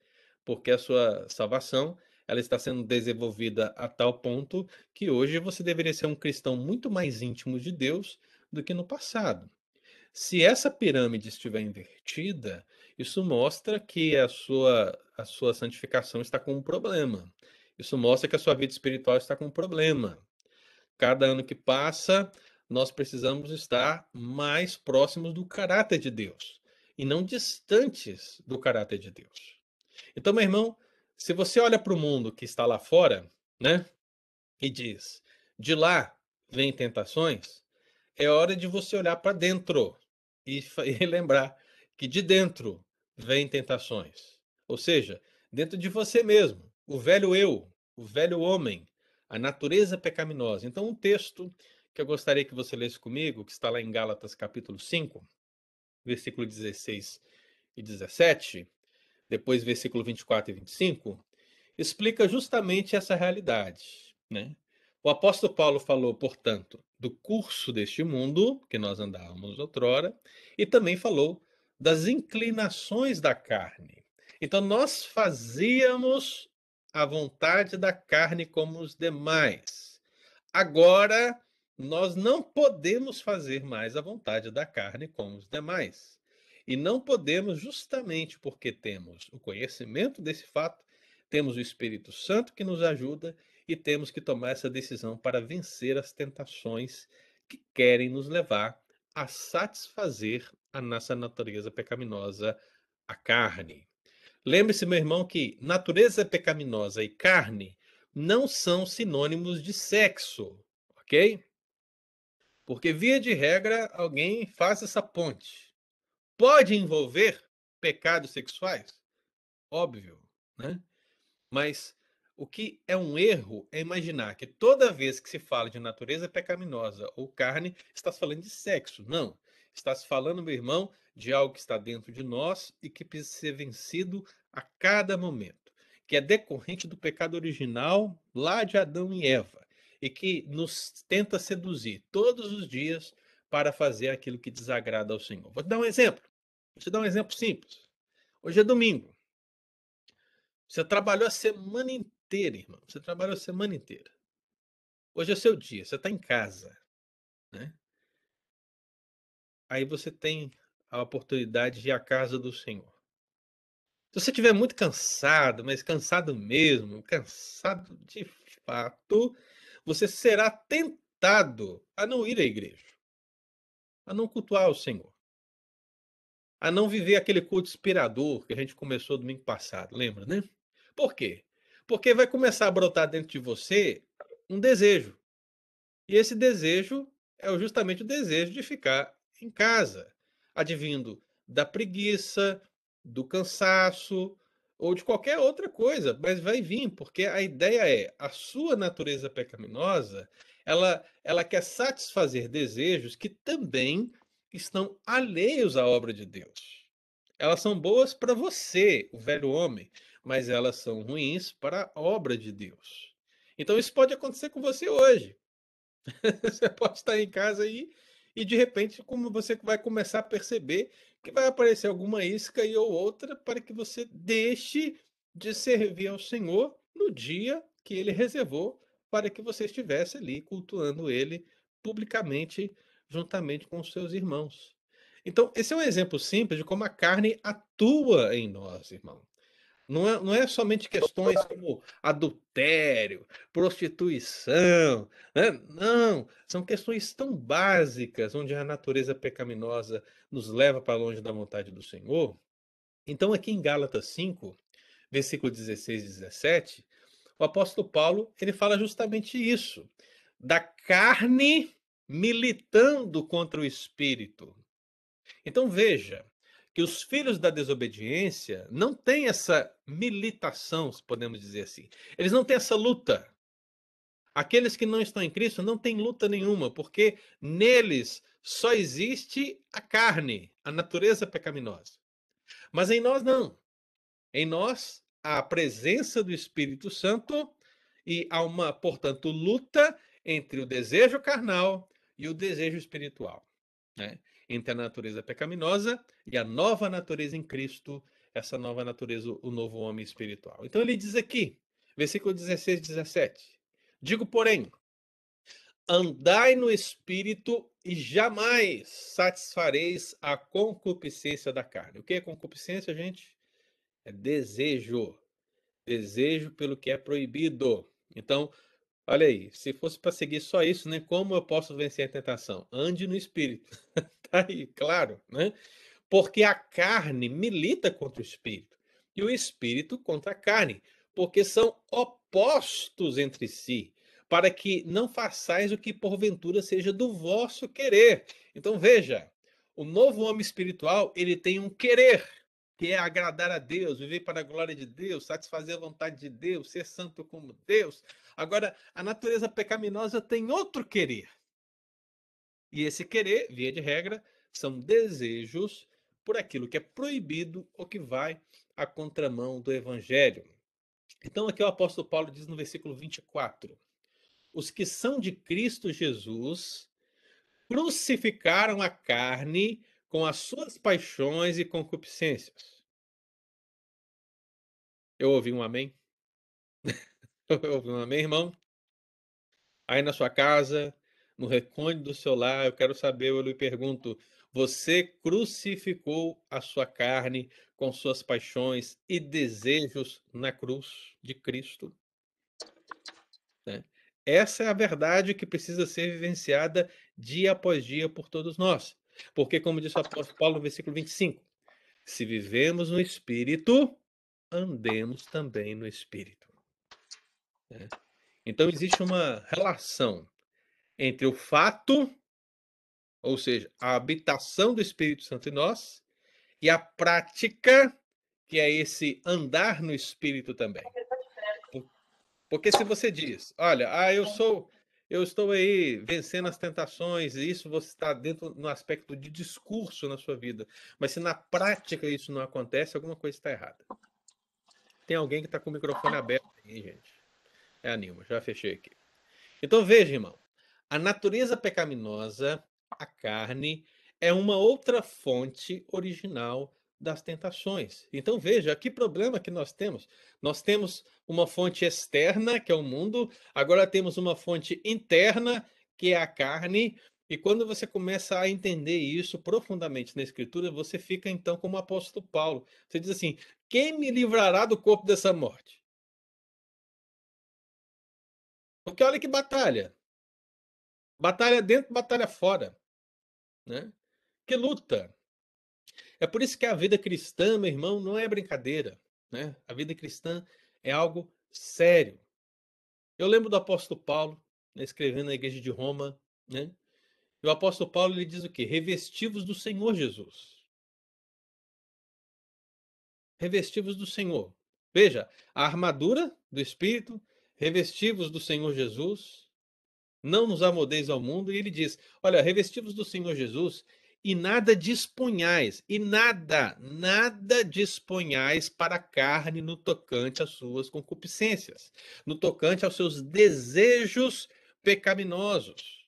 porque a sua salvação ela está sendo desenvolvida a tal ponto que hoje você deveria ser um cristão muito mais íntimo de Deus do que no passado. Se essa pirâmide estiver invertida, isso mostra que a sua, a sua santificação está com um problema. Isso mostra que a sua vida espiritual está com um problema. Cada ano que passa, nós precisamos estar mais próximos do caráter de Deus e não distantes do caráter de Deus. Então, meu irmão, se você olha para o mundo que está lá fora, né, e diz: de lá vem tentações, é hora de você olhar para dentro e, e lembrar que de dentro vem tentações. Ou seja, dentro de você mesmo, o velho eu, o velho homem, a natureza pecaminosa. Então, um texto que eu gostaria que você lesse comigo, que está lá em Gálatas capítulo 5, versículo 16 e 17, depois versículo 24 e 25, explica justamente essa realidade. Né? O apóstolo Paulo falou, portanto, do curso deste mundo, que nós andávamos outrora, e também falou das inclinações da carne. Então, nós fazíamos a vontade da carne como os demais. Agora, nós não podemos fazer mais a vontade da carne como os demais. E não podemos, justamente porque temos o conhecimento desse fato, temos o Espírito Santo que nos ajuda e temos que tomar essa decisão para vencer as tentações que querem nos levar a satisfazer a nossa natureza pecaminosa, a carne. Lembre-se, meu irmão, que natureza pecaminosa e carne não são sinônimos de sexo, ok? Porque, via de regra, alguém faz essa ponte pode envolver pecados sexuais? Óbvio, né? Mas o que é um erro é imaginar que toda vez que se fala de natureza pecaminosa ou carne, está se falando de sexo. Não. Está se falando, meu irmão, de algo que está dentro de nós e que precisa ser vencido a cada momento, que é decorrente do pecado original lá de Adão e Eva e que nos tenta seduzir todos os dias para fazer aquilo que desagrada ao Senhor. Vou te dar um exemplo. Vou te dar um exemplo simples. Hoje é domingo. Você trabalhou a semana inteira, irmão. Você trabalhou a semana inteira. Hoje é seu dia, você está em casa. Né? Aí você tem a oportunidade de ir à casa do Senhor. Se você estiver muito cansado, mas cansado mesmo, cansado de fato, você será tentado a não ir à igreja, a não cultuar o Senhor, a não viver aquele culto inspirador que a gente começou domingo passado, lembra, né? Por quê? Porque vai começar a brotar dentro de você um desejo. E esse desejo é justamente o desejo de ficar em casa, advindo da preguiça, do cansaço ou de qualquer outra coisa, mas vai vir, porque a ideia é a sua natureza pecaminosa, ela ela quer satisfazer desejos que também estão alheios à obra de Deus. Elas são boas para você, o velho homem, mas elas são ruins para a obra de Deus. Então isso pode acontecer com você hoje. você pode estar em casa aí e de repente como você vai começar a perceber que vai aparecer alguma isca e ou outra para que você deixe de servir ao Senhor no dia que ele reservou para que você estivesse ali cultuando ele publicamente juntamente com os seus irmãos. Então, esse é um exemplo simples de como a carne atua em nós, irmão. Não é, não é somente questões como adultério, prostituição, né? não, são questões tão básicas onde a natureza pecaminosa nos leva para longe da vontade do Senhor. Então, aqui em Gálatas 5, versículo 16 e 17, o apóstolo Paulo ele fala justamente isso, da carne militando contra o espírito. Então veja, que os filhos da desobediência não têm essa militação, se podemos dizer assim. Eles não têm essa luta. Aqueles que não estão em Cristo não têm luta nenhuma, porque neles só existe a carne, a natureza pecaminosa. Mas em nós não. Em nós há a presença do Espírito Santo e há uma, portanto, luta entre o desejo carnal e o desejo espiritual. Né? entre a natureza pecaminosa e a nova natureza em Cristo, essa nova natureza, o novo homem espiritual. Então ele diz aqui, versículo 16 17: Digo, porém, andai no espírito e jamais satisfareis a concupiscência da carne. O que é concupiscência, gente? É desejo. Desejo pelo que é proibido. Então, olha aí, se fosse para seguir só isso, né? Como eu posso vencer a tentação? Ande no espírito. Tá aí, claro, né? Porque a carne milita contra o espírito e o espírito contra a carne, porque são opostos entre si, para que não façais o que porventura seja do vosso querer. Então veja, o novo homem espiritual, ele tem um querer, que é agradar a Deus, viver para a glória de Deus, satisfazer a vontade de Deus, ser santo como Deus. Agora, a natureza pecaminosa tem outro querer, e esse querer, via de regra, são desejos por aquilo que é proibido ou que vai à contramão do evangelho. Então, aqui o apóstolo Paulo diz no versículo 24: Os que são de Cristo Jesus crucificaram a carne com as suas paixões e concupiscências. Eu ouvi um amém? Eu ouvi um amém, irmão? Aí na sua casa, no recôndito do seu lar, eu quero saber, eu lhe pergunto: você crucificou a sua carne com suas paixões e desejos na cruz de Cristo? Né? Essa é a verdade que precisa ser vivenciada dia após dia por todos nós. Porque, como disse o apóstolo Paulo no versículo 25, se vivemos no Espírito, andemos também no Espírito. Né? Então, existe uma relação entre o fato, ou seja, a habitação do Espírito Santo em nós, e a prática, que é esse andar no Espírito também. Porque se você diz, olha, ah, eu sou, eu estou aí vencendo as tentações, e isso você está dentro no aspecto de discurso na sua vida, mas se na prática isso não acontece, alguma coisa está errada. Tem alguém que está com o microfone aberto aí, gente. É a Nilma, já fechei aqui. Então veja, irmão, a natureza pecaminosa, a carne, é uma outra fonte original das tentações. Então veja, que problema que nós temos. Nós temos uma fonte externa, que é o mundo, agora temos uma fonte interna, que é a carne, E quando você começa a entender isso profundamente na Escritura, você fica então como o apóstolo Paulo. Você diz assim: quem me livrará do corpo dessa morte? Porque olha que batalha. Batalha dentro, batalha fora. Né? Que luta. É por isso que a vida cristã, meu irmão, não é brincadeira. Né? A vida cristã é algo sério. Eu lembro do apóstolo Paulo, né, escrevendo na igreja de Roma, né? E o apóstolo Paulo ele diz o quê? Revestivos do Senhor Jesus. Revestivos do Senhor. Veja, a armadura do Espírito, revestivos do Senhor Jesus, não nos amodeis ao mundo. E ele diz: Olha, revestivos do Senhor Jesus e nada disponhais, e nada, nada disponhais para a carne no tocante às suas concupiscências, no tocante aos seus desejos pecaminosos.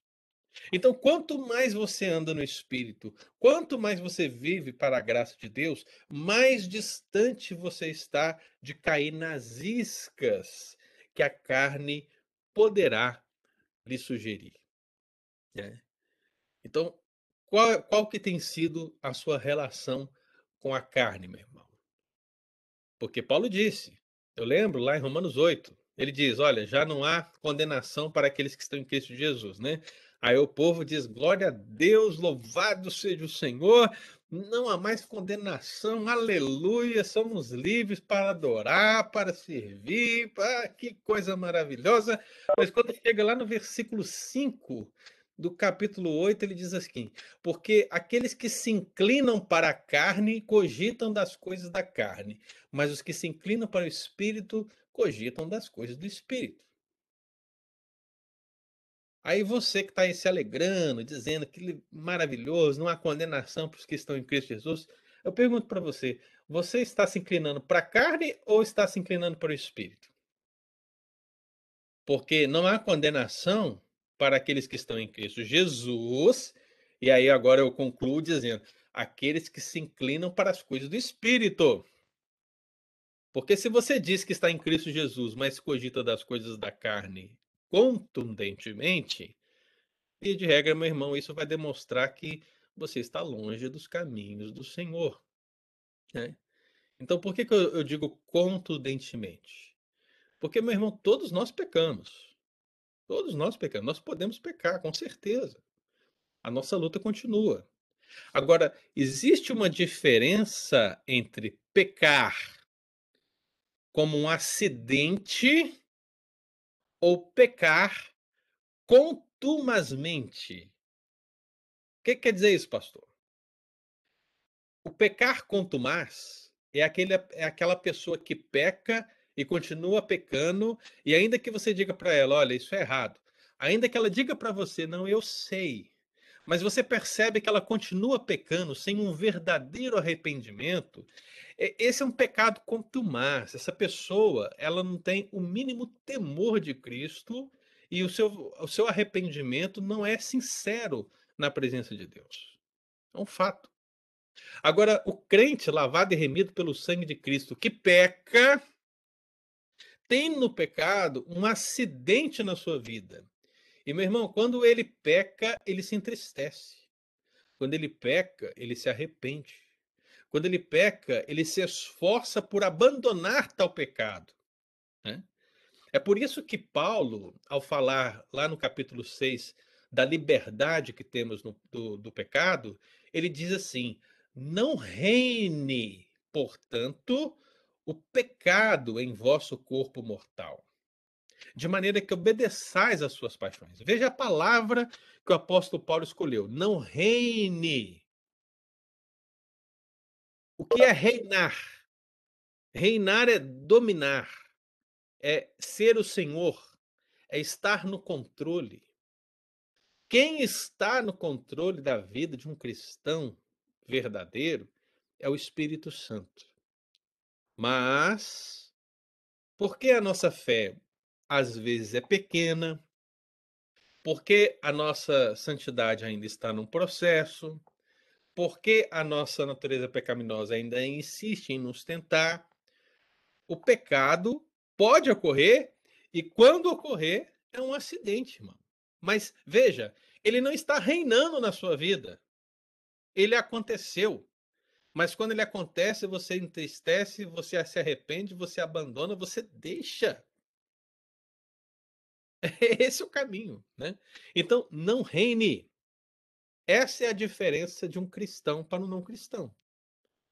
Então, quanto mais você anda no Espírito, quanto mais você vive para a graça de Deus, mais distante você está de cair nas iscas que a carne poderá lhe sugerir. Né? Então, qual, qual que tem sido a sua relação com a carne, meu irmão? Porque Paulo disse, eu lembro lá em Romanos 8, ele diz: Olha, já não há condenação para aqueles que estão em Cristo Jesus, né? Aí o povo diz: Glória a Deus, louvado seja o Senhor, não há mais condenação, aleluia, somos livres para adorar, para servir, ah, que coisa maravilhosa. Mas quando chega lá no versículo 5 do capítulo 8, ele diz assim: Porque aqueles que se inclinam para a carne cogitam das coisas da carne, mas os que se inclinam para o espírito cogitam das coisas do espírito. Aí você que está aí se alegrando, dizendo que maravilhoso, não há condenação para os que estão em Cristo Jesus. Eu pergunto para você: você está se inclinando para a carne ou está se inclinando para o espírito? Porque não há condenação para aqueles que estão em Cristo Jesus. E aí agora eu concluo dizendo: aqueles que se inclinam para as coisas do espírito. Porque se você diz que está em Cristo Jesus, mas cogita das coisas da carne contundentemente, e de regra, meu irmão, isso vai demonstrar que você está longe dos caminhos do Senhor. Né? Então, por que, que eu, eu digo contundentemente? Porque, meu irmão, todos nós pecamos. Todos nós pecamos. Nós podemos pecar, com certeza. A nossa luta continua. Agora, existe uma diferença entre pecar como um acidente ou pecar contumazmente. O que quer dizer isso, pastor? O pecar contumaz é, aquele, é aquela pessoa que peca e continua pecando, e ainda que você diga para ela, olha, isso é errado, ainda que ela diga para você, não, eu sei, mas você percebe que ela continua pecando sem um verdadeiro arrependimento, esse é um pecado contumaz. Essa pessoa, ela não tem o mínimo temor de Cristo e o seu, o seu arrependimento não é sincero na presença de Deus. É um fato. Agora, o crente lavado e remido pelo sangue de Cristo que peca, tem no pecado um acidente na sua vida. E, meu irmão, quando ele peca, ele se entristece. Quando ele peca, ele se arrepende. Quando ele peca, ele se esforça por abandonar tal pecado. Né? É por isso que Paulo, ao falar lá no capítulo 6 da liberdade que temos no, do, do pecado, ele diz assim: não reine, portanto, o pecado em vosso corpo mortal, de maneira que obedeçais às suas paixões. Veja a palavra que o apóstolo Paulo escolheu: não reine o que é reinar? Reinar é dominar, é ser o Senhor, é estar no controle. Quem está no controle da vida de um cristão verdadeiro é o Espírito Santo. Mas, porque a nossa fé às vezes é pequena, porque a nossa santidade ainda está num processo, porque a nossa natureza pecaminosa ainda insiste em nos tentar, o pecado pode ocorrer e quando ocorrer é um acidente, mano. Mas veja, Ele não está reinando na sua vida. Ele aconteceu. Mas quando ele acontece, você entristece, você se arrepende, você abandona, você deixa. Esse é o caminho, né? Então, não reine. Essa é a diferença de um cristão para um não cristão.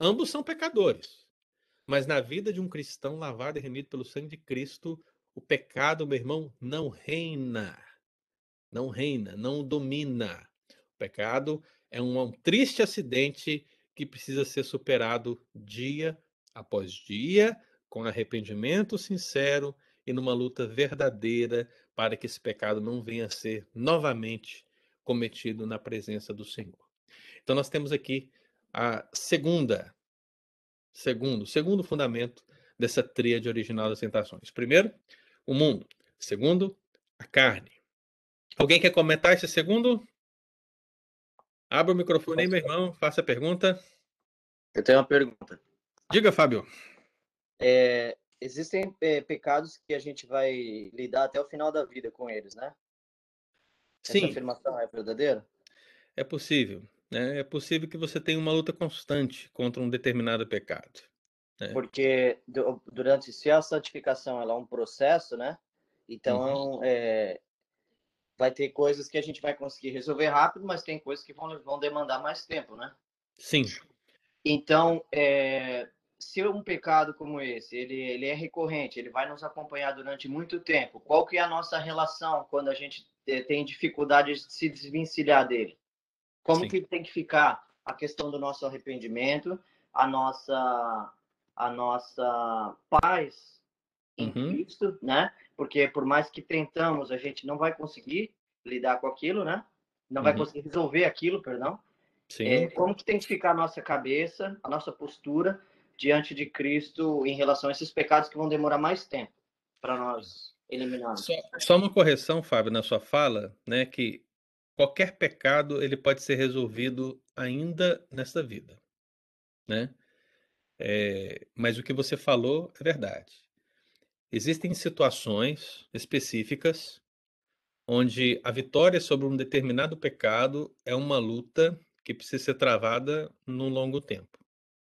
Ambos são pecadores. Mas na vida de um cristão lavado e remido pelo sangue de Cristo, o pecado, meu irmão, não reina. Não reina, não domina. O pecado é um, um triste acidente que precisa ser superado dia após dia, com arrependimento sincero e numa luta verdadeira para que esse pecado não venha a ser novamente cometido na presença do Senhor. Então nós temos aqui a segunda, segundo, segundo fundamento dessa tríade original das tentações. Primeiro, o mundo. Segundo, a carne. Alguém quer comentar esse segundo? Abra o microfone aí, meu irmão, faça a pergunta. Eu tenho uma pergunta. Diga, Fábio. É, existem é, pecados que a gente vai lidar até o final da vida com eles, né? Sim. Essa afirmação é verdadeira? É possível. Né? É possível que você tenha uma luta constante contra um determinado pecado. Né? Porque durante se a santificação ela é um processo, né? Então uhum. é, vai ter coisas que a gente vai conseguir resolver rápido, mas tem coisas que vão, vão demandar mais tempo, né? Sim. Então, é, se um pecado como esse, ele, ele é recorrente, ele vai nos acompanhar durante muito tempo, qual que é a nossa relação quando a gente é, tem dificuldade de se desvencilhar dele? Como Sim. que tem que ficar a questão do nosso arrependimento, a nossa a nossa paz em uhum. Cristo, né? Porque por mais que tentamos, a gente não vai conseguir lidar com aquilo, né? Não vai uhum. conseguir resolver aquilo, perdão. Sim. É, como que tem que ficar a nossa cabeça, a nossa postura diante de Cristo em relação a esses pecados que vão demorar mais tempo para nós eliminarmos. Só, só, uma correção, Fábio, na sua fala, né, que qualquer pecado ele pode ser resolvido ainda nesta vida, né? É, mas o que você falou é verdade. Existem situações específicas onde a vitória sobre um determinado pecado é uma luta que precisa ser travada num longo tempo,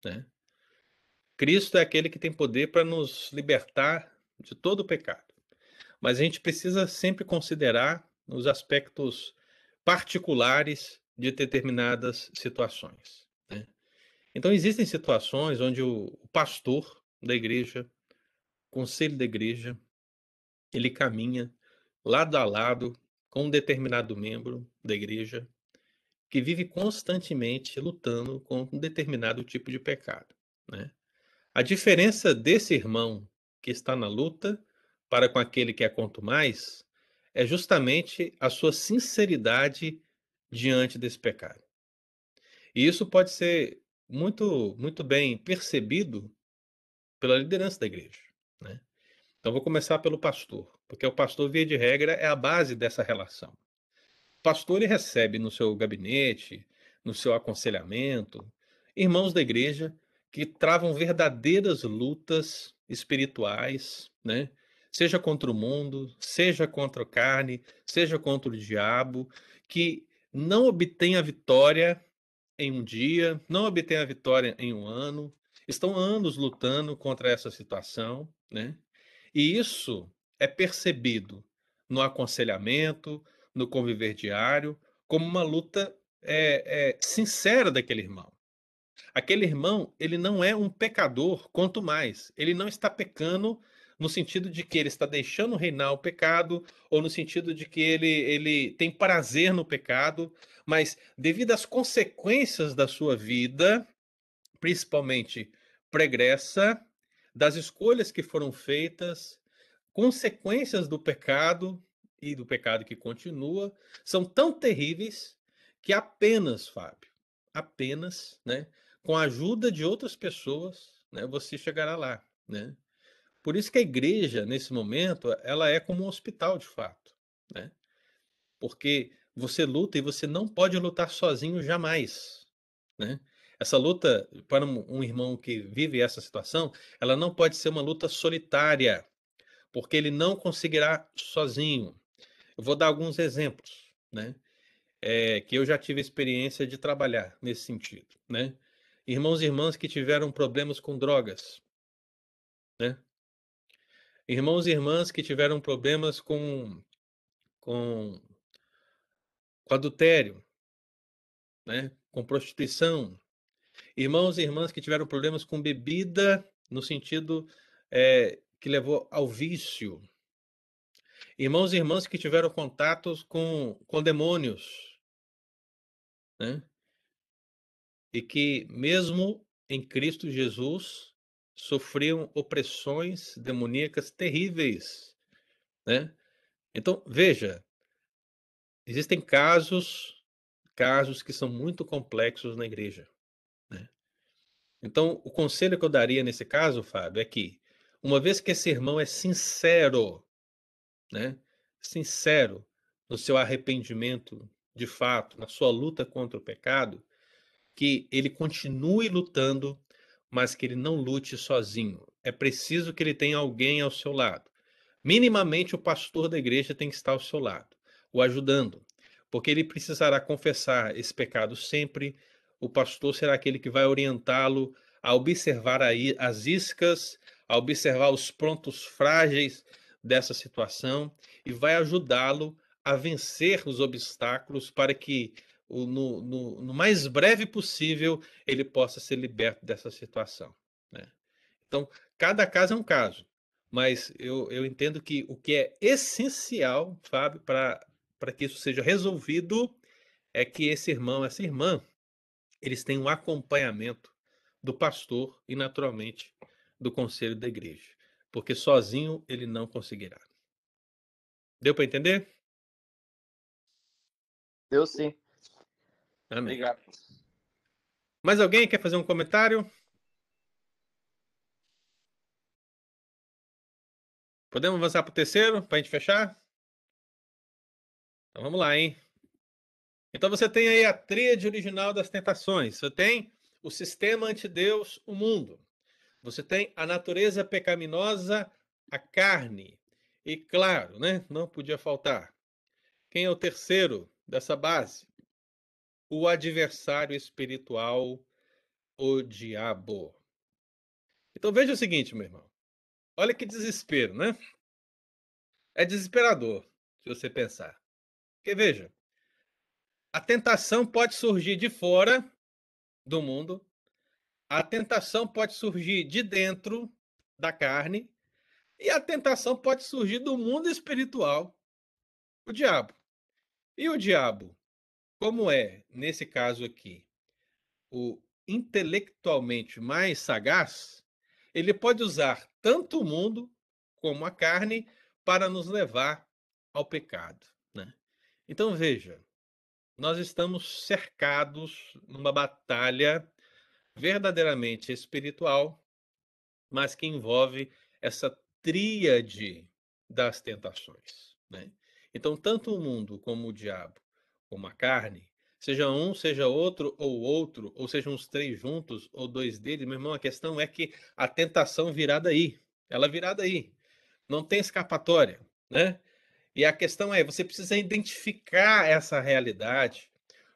né? Cristo é aquele que tem poder para nos libertar de todo o pecado. Mas a gente precisa sempre considerar os aspectos particulares de determinadas situações. Né? Então, existem situações onde o pastor da igreja, conselho da igreja, ele caminha lado a lado com um determinado membro da igreja que vive constantemente lutando com um determinado tipo de pecado. Né? A diferença desse irmão que está na luta para com aquele que é quanto mais é justamente a sua sinceridade diante desse pecado. E isso pode ser muito, muito bem percebido pela liderança da igreja. Então, vou começar pelo pastor, porque o pastor, via de regra, é a base dessa relação. O pastor ele recebe no seu gabinete, no seu aconselhamento, irmãos da igreja que travam verdadeiras lutas espirituais, né? Seja contra o mundo, seja contra a carne, seja contra o diabo, que não obtém a vitória em um dia, não obtém a vitória em um ano, estão anos lutando contra essa situação, né? E isso é percebido no aconselhamento, no conviver diário, como uma luta é, é, sincera daquele irmão. Aquele irmão, ele não é um pecador, quanto mais. Ele não está pecando no sentido de que ele está deixando reinar o pecado, ou no sentido de que ele, ele tem prazer no pecado, mas devido às consequências da sua vida, principalmente pregressa, das escolhas que foram feitas, consequências do pecado e do pecado que continua, são tão terríveis que apenas, Fábio, apenas, né, com a ajuda de outras pessoas, né, você chegará lá, né? Por isso que a igreja, nesse momento, ela é como um hospital de fato, né? Porque você luta e você não pode lutar sozinho jamais, né? Essa luta, para um irmão que vive essa situação, ela não pode ser uma luta solitária, porque ele não conseguirá sozinho. Eu vou dar alguns exemplos, né? é, que eu já tive experiência de trabalhar nesse sentido, né? Irmãos e irmãs que tiveram problemas com drogas, né? Irmãos e irmãs que tiveram problemas com, com, com adultério, né? com prostituição. Irmãos e irmãs que tiveram problemas com bebida, no sentido é, que levou ao vício. Irmãos e irmãs que tiveram contatos com, com demônios. Né? E que, mesmo em Cristo Jesus, sofriam opressões demoníacas terríveis, né? Então, veja, existem casos, casos que são muito complexos na igreja? Então, o conselho que eu daria nesse caso, Fábio, é que, uma vez que esse irmão é sincero, né? Sincero no seu arrependimento de fato, na sua luta contra o pecado, que ele continue lutando mas que ele não lute sozinho. É preciso que ele tenha alguém ao seu lado. Minimamente, o pastor da igreja tem que estar ao seu lado, o ajudando, porque ele precisará confessar esse pecado sempre. O pastor será aquele que vai orientá-lo a observar aí as iscas, a observar os pontos frágeis dessa situação e vai ajudá-lo a vencer os obstáculos para que no, no, no, mais breve possível ele possa ser liberto dessa situação. Né? Então, cada caso é um caso, mas eu, eu entendo que o que é essencial, Fábio, para que isso seja resolvido, é que esse irmão, essa irmã, eles tenham um acompanhamento do pastor e, naturalmente, do conselho da igreja, porque sozinho ele não conseguirá. Deu para entender? Deu sim. Amém. Obrigado. Mais alguém quer fazer um comentário? Podemos avançar para o terceiro, para a gente fechar? Então vamos lá, hein? Então você tem aí a tríade original das tentações. Você tem o sistema anti-Deus, o mundo. Você tem a natureza pecaminosa, a carne. E claro, né? Não podia faltar. Quem é o terceiro dessa base? o adversário espiritual, o diabo. Então veja o seguinte, meu irmão. Olha que desespero, né? É desesperador, se você pensar. Porque veja, a tentação pode surgir de fora do mundo, a tentação pode surgir de dentro da carne, e a tentação pode surgir do mundo espiritual, o diabo. E o diabo como é, nesse caso aqui, o intelectualmente mais sagaz, ele pode usar tanto o mundo como a carne para nos levar ao pecado. Né? Então veja, nós estamos cercados numa batalha verdadeiramente espiritual, mas que envolve essa tríade das tentações. Né? Então, tanto o mundo como o diabo como a carne, seja um, seja outro ou outro, ou sejam os três juntos ou dois deles, meu irmão, a questão é que a tentação virá daí, ela virá daí. Não tem escapatória, né? E a questão é, você precisa identificar essa realidade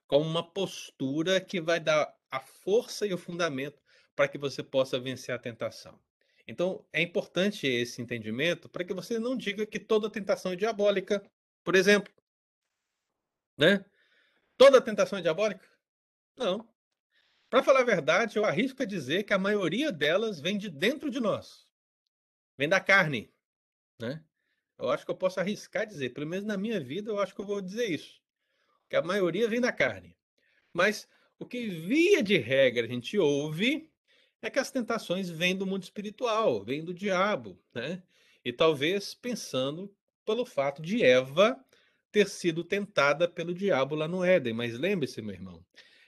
como uma postura que vai dar a força e o fundamento para que você possa vencer a tentação. Então, é importante esse entendimento para que você não diga que toda tentação é diabólica, por exemplo. Né? Toda tentação é diabólica? Não. Para falar a verdade, eu arrisco a dizer que a maioria delas vem de dentro de nós. Vem da carne, né? Eu acho que eu posso arriscar dizer, pelo menos na minha vida, eu acho que eu vou dizer isso. Que a maioria vem da carne. Mas o que via de regra a gente ouve é que as tentações vêm do mundo espiritual, vêm do diabo, né? E talvez pensando pelo fato de Eva ter sido tentada pelo diabo lá no Éden. Mas lembre-se, meu irmão,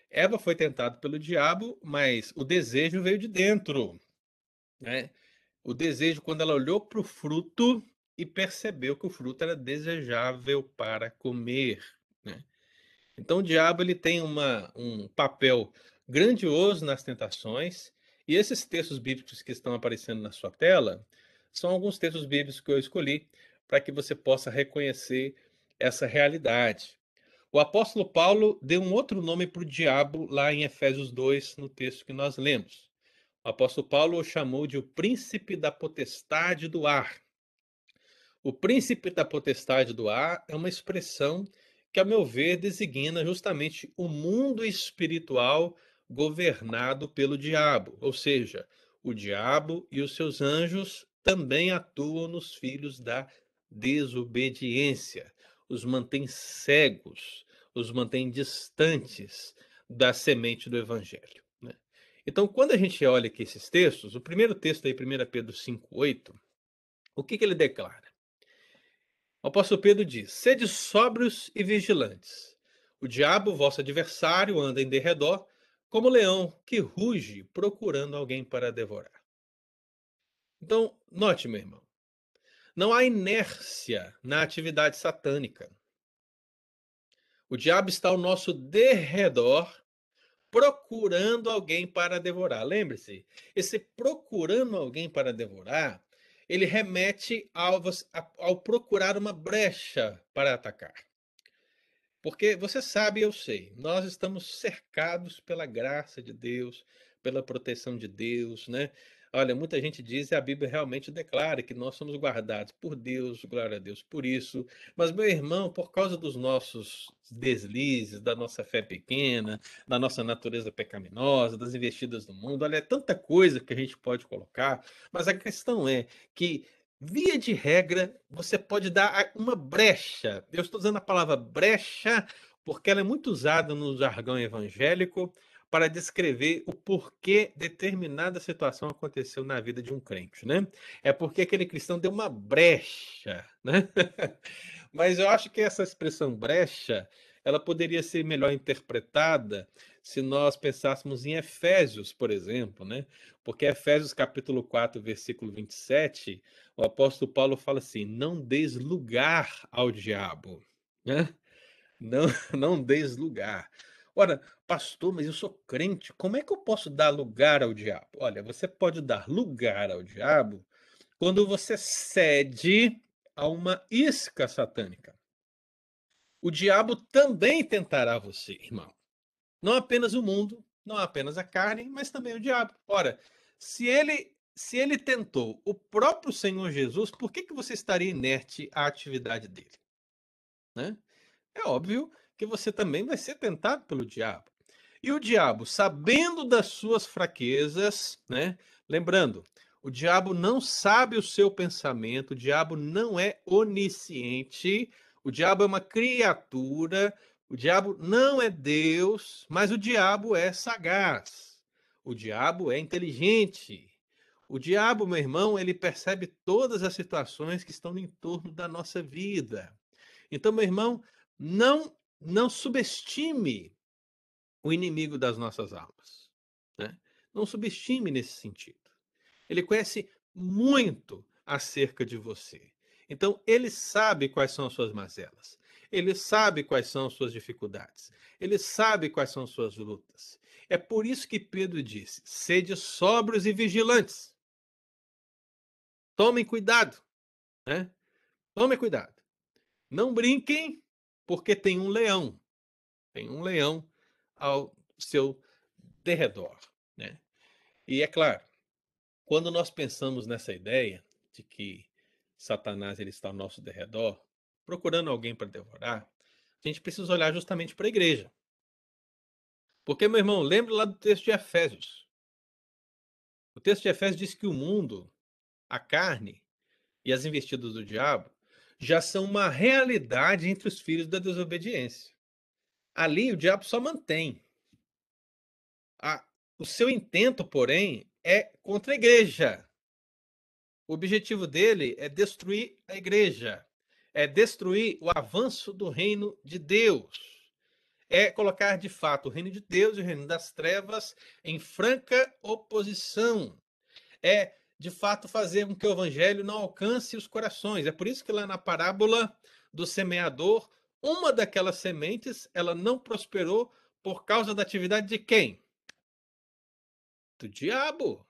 Eva foi tentada pelo diabo, mas o desejo veio de dentro. Né? O desejo, quando ela olhou para o fruto e percebeu que o fruto era desejável para comer. Né? Então, o diabo ele tem uma, um papel grandioso nas tentações, e esses textos bíblicos que estão aparecendo na sua tela são alguns textos bíblicos que eu escolhi para que você possa reconhecer essa realidade. O apóstolo Paulo deu um outro nome para o diabo lá em Efésios 2, no texto que nós lemos. O apóstolo Paulo o chamou de o príncipe da potestade do ar. O príncipe da potestade do ar é uma expressão que, a meu ver, designa justamente o mundo espiritual governado pelo diabo, ou seja, o diabo e os seus anjos também atuam nos filhos da desobediência, os mantém cegos, os mantém distantes da semente do evangelho. Né? Então, quando a gente olha aqui esses textos, o primeiro texto aí, 1 Pedro 5,8, o que, que ele declara? O apóstolo Pedro diz: Sede sóbrios e vigilantes. O diabo, vosso adversário, anda em derredor, como leão que ruge procurando alguém para devorar. Então, note, meu irmão, não há inércia na atividade satânica. O diabo está ao nosso derredor, procurando alguém para devorar. Lembre-se, esse procurando alguém para devorar, ele remete ao, ao procurar uma brecha para atacar. Porque você sabe, eu sei, nós estamos cercados pela graça de Deus, pela proteção de Deus, né? Olha, muita gente diz e a Bíblia realmente declara que nós somos guardados por Deus, glória a Deus por isso. Mas, meu irmão, por causa dos nossos deslizes, da nossa fé pequena, da nossa natureza pecaminosa, das investidas do mundo, olha, é tanta coisa que a gente pode colocar, mas a questão é que Via de regra, você pode dar uma brecha. Eu estou usando a palavra brecha porque ela é muito usada no jargão evangélico para descrever o porquê determinada situação aconteceu na vida de um crente, né? É porque aquele cristão deu uma brecha, né? Mas eu acho que essa expressão brecha, ela poderia ser melhor interpretada se nós pensássemos em Efésios, por exemplo, né? Porque Efésios capítulo 4, versículo 27, o apóstolo Paulo fala assim: "Não deis lugar ao diabo", né? Não não deis lugar. Ora, pastor, mas eu sou crente, como é que eu posso dar lugar ao diabo? Olha, você pode dar lugar ao diabo quando você cede a uma isca satânica. O diabo também tentará você, irmão. Não apenas o mundo, não apenas a carne, mas também o diabo. Ora, se ele se ele tentou o próprio Senhor Jesus, por que, que você estaria inerte à atividade dele? Né? É óbvio que você também vai ser tentado pelo diabo. E o diabo, sabendo das suas fraquezas, né? Lembrando, o diabo não sabe o seu pensamento, o diabo não é onisciente, o diabo é uma criatura, o diabo não é Deus, mas o diabo é sagaz. O diabo é inteligente. O diabo, meu irmão, ele percebe todas as situações que estão em torno da nossa vida. Então, meu irmão, não não subestime o inimigo das nossas almas. Né? Não subestime nesse sentido. Ele conhece muito acerca de você. Então, ele sabe quais são as suas mazelas. Ele sabe quais são suas dificuldades. Ele sabe quais são suas lutas. É por isso que Pedro disse: sede sóbrios e vigilantes. Tomem cuidado, né? Tomem cuidado. Não brinquem, porque tem um leão. Tem um leão ao seu derredor, né? E é claro, quando nós pensamos nessa ideia de que Satanás ele está ao nosso derredor, procurando alguém para devorar, a gente precisa olhar justamente para a igreja. Porque, meu irmão, lembre lá do texto de Efésios. O texto de Efésios diz que o mundo, a carne e as investidas do diabo já são uma realidade entre os filhos da desobediência. Ali o diabo só mantém. A, o seu intento, porém, é contra a igreja. O objetivo dele é destruir a igreja é destruir o avanço do reino de Deus. É colocar de fato o reino de Deus e o reino das trevas em franca oposição. É de fato fazer com que o evangelho não alcance os corações. É por isso que lá na parábola do semeador, uma daquelas sementes, ela não prosperou por causa da atividade de quem? Do diabo.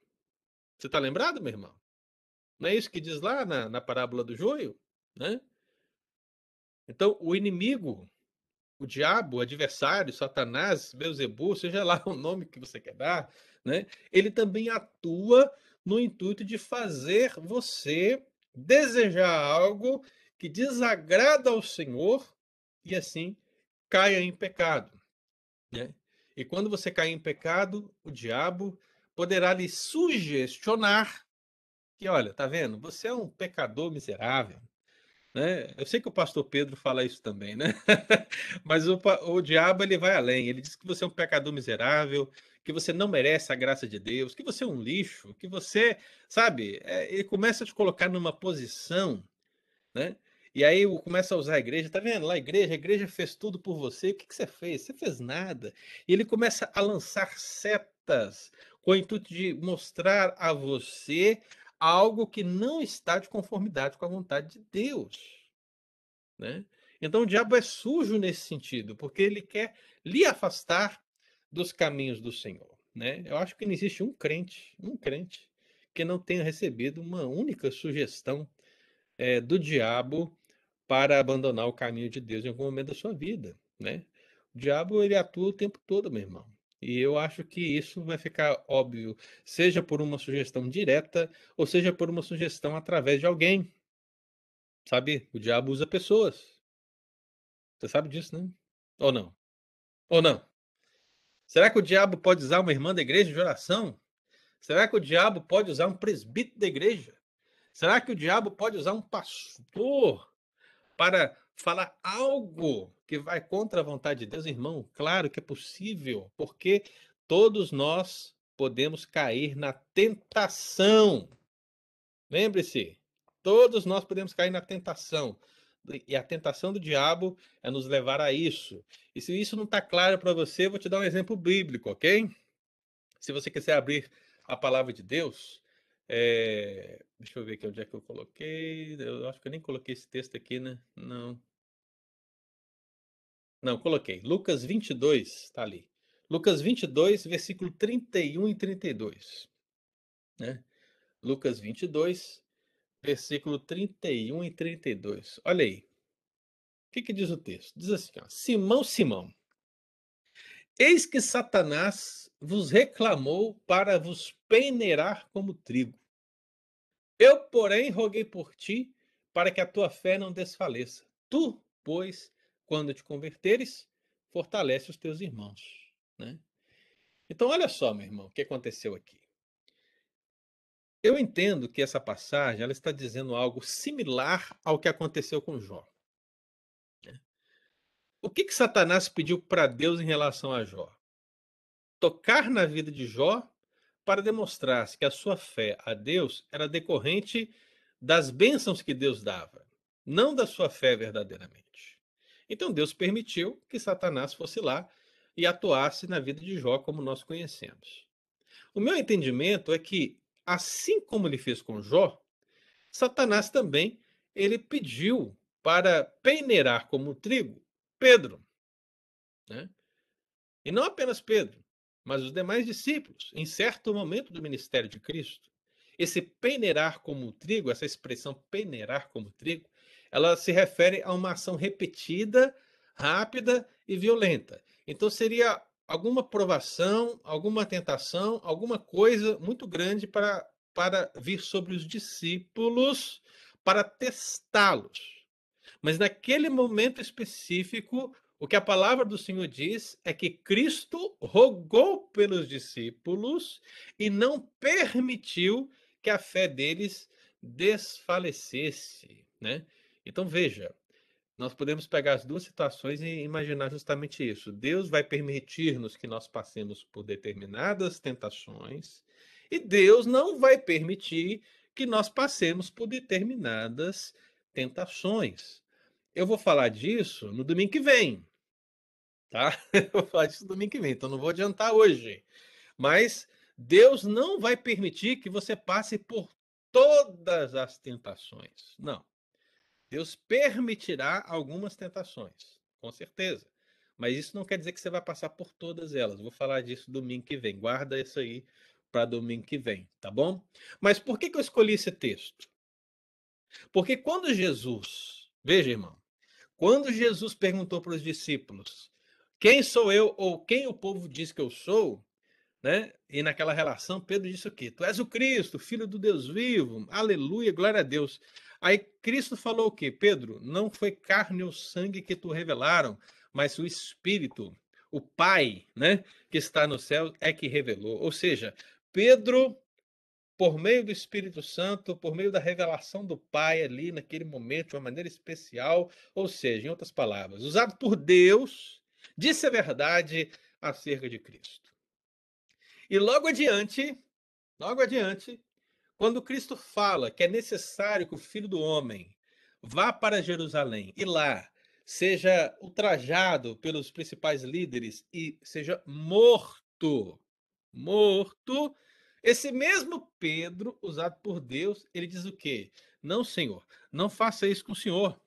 Você está lembrado, meu irmão? Não é isso que diz lá na, na parábola do joio? Né? Então, o inimigo, o diabo, o adversário, Satanás, Beuzebu, seja lá o nome que você quer dar, né? Ele também atua no intuito de fazer você desejar algo que desagrada ao Senhor e assim caia em pecado. Né? E quando você cair em pecado, o diabo poderá lhe sugestionar que, olha, tá vendo? Você é um pecador miserável. Né? Eu sei que o pastor Pedro fala isso também, né? Mas o, o diabo ele vai além. Ele diz que você é um pecador miserável, que você não merece a graça de Deus, que você é um lixo, que você, sabe? É, ele começa a te colocar numa posição, né? E aí começa a usar a igreja, tá vendo? Lá a igreja, a igreja fez tudo por você. O que, que você fez? Você fez nada. E ele começa a lançar setas com o intuito de mostrar a você algo que não está de conformidade com a vontade de Deus. Né? Então o diabo é sujo nesse sentido, porque ele quer lhe afastar dos caminhos do Senhor. Né? Eu acho que não existe um crente, um crente, que não tenha recebido uma única sugestão é, do diabo para abandonar o caminho de Deus em algum momento da sua vida. Né? O diabo ele atua o tempo todo, meu irmão. E eu acho que isso vai ficar óbvio, seja por uma sugestão direta, ou seja por uma sugestão através de alguém. Sabe? O diabo usa pessoas. Você sabe disso, né? Ou não? Ou não? Será que o diabo pode usar uma irmã da igreja de oração? Será que o diabo pode usar um presbítero da igreja? Será que o diabo pode usar um pastor para falar algo que vai contra a vontade de Deus, irmão, claro que é possível, porque todos nós podemos cair na tentação. Lembre-se, todos nós podemos cair na tentação. E a tentação do diabo é nos levar a isso. E se isso não está claro para você, vou te dar um exemplo bíblico, ok? Se você quiser abrir a palavra de Deus, é... deixa eu ver aqui onde é que eu coloquei. Eu acho que eu nem coloquei esse texto aqui, né? Não. Não, coloquei. Lucas 22, está ali. Lucas 22, versículo 31 e 32. Né? Lucas 22, versículo 31 e 32. Olha aí. O que, que diz o texto? Diz assim: ó, Simão, Simão, eis que Satanás vos reclamou para vos peneirar como trigo. Eu, porém, roguei por ti para que a tua fé não desfaleça. Tu, pois, quando te converteres, fortalece os teus irmãos. Né? Então, olha só, meu irmão, o que aconteceu aqui. Eu entendo que essa passagem ela está dizendo algo similar ao que aconteceu com Jó. Né? O que, que Satanás pediu para Deus em relação a Jó? Tocar na vida de Jó para demonstrar que a sua fé a Deus era decorrente das bênçãos que Deus dava, não da sua fé verdadeiramente. Então Deus permitiu que Satanás fosse lá e atuasse na vida de Jó como nós conhecemos. O meu entendimento é que, assim como ele fez com Jó, Satanás também ele pediu para peneirar como trigo Pedro. Né? E não apenas Pedro, mas os demais discípulos, em certo momento do ministério de Cristo. Esse peneirar como trigo, essa expressão peneirar como trigo, ela se refere a uma ação repetida, rápida e violenta. Então seria alguma provação, alguma tentação, alguma coisa muito grande para, para vir sobre os discípulos para testá-los. Mas naquele momento específico, o que a palavra do Senhor diz é que Cristo rogou pelos discípulos e não permitiu que a fé deles desfalecesse, né? Então veja, nós podemos pegar as duas situações e imaginar justamente isso. Deus vai permitir-nos que nós passemos por determinadas tentações e Deus não vai permitir que nós passemos por determinadas tentações. Eu vou falar disso no domingo que vem, tá? Eu vou falar disso no domingo que vem, então não vou adiantar hoje. Mas Deus não vai permitir que você passe por todas as tentações. Não. Deus permitirá algumas tentações, com certeza. Mas isso não quer dizer que você vai passar por todas elas. Vou falar disso domingo que vem. Guarda isso aí para domingo que vem, tá bom? Mas por que, que eu escolhi esse texto? Porque quando Jesus, veja, irmão, Quando Jesus perguntou para os discípulos: Quem sou eu ou quem o povo diz que eu sou? Né? E naquela relação, Pedro disse o quê? Tu és o Cristo, filho do Deus vivo. Aleluia, glória a Deus. Aí Cristo falou o quê? Pedro, não foi carne ou sangue que tu revelaram, mas o Espírito, o Pai, né, que está no céu é que revelou. Ou seja, Pedro por meio do Espírito Santo, por meio da revelação do Pai ali naquele momento, de uma maneira especial, ou seja, em outras palavras, usado por Deus, disse a verdade acerca de Cristo. E logo adiante, logo adiante, quando Cristo fala que é necessário que o Filho do Homem vá para Jerusalém e lá seja ultrajado pelos principais líderes e seja morto, morto, esse mesmo Pedro, usado por Deus, ele diz o quê? Não, Senhor, não faça isso com o Senhor.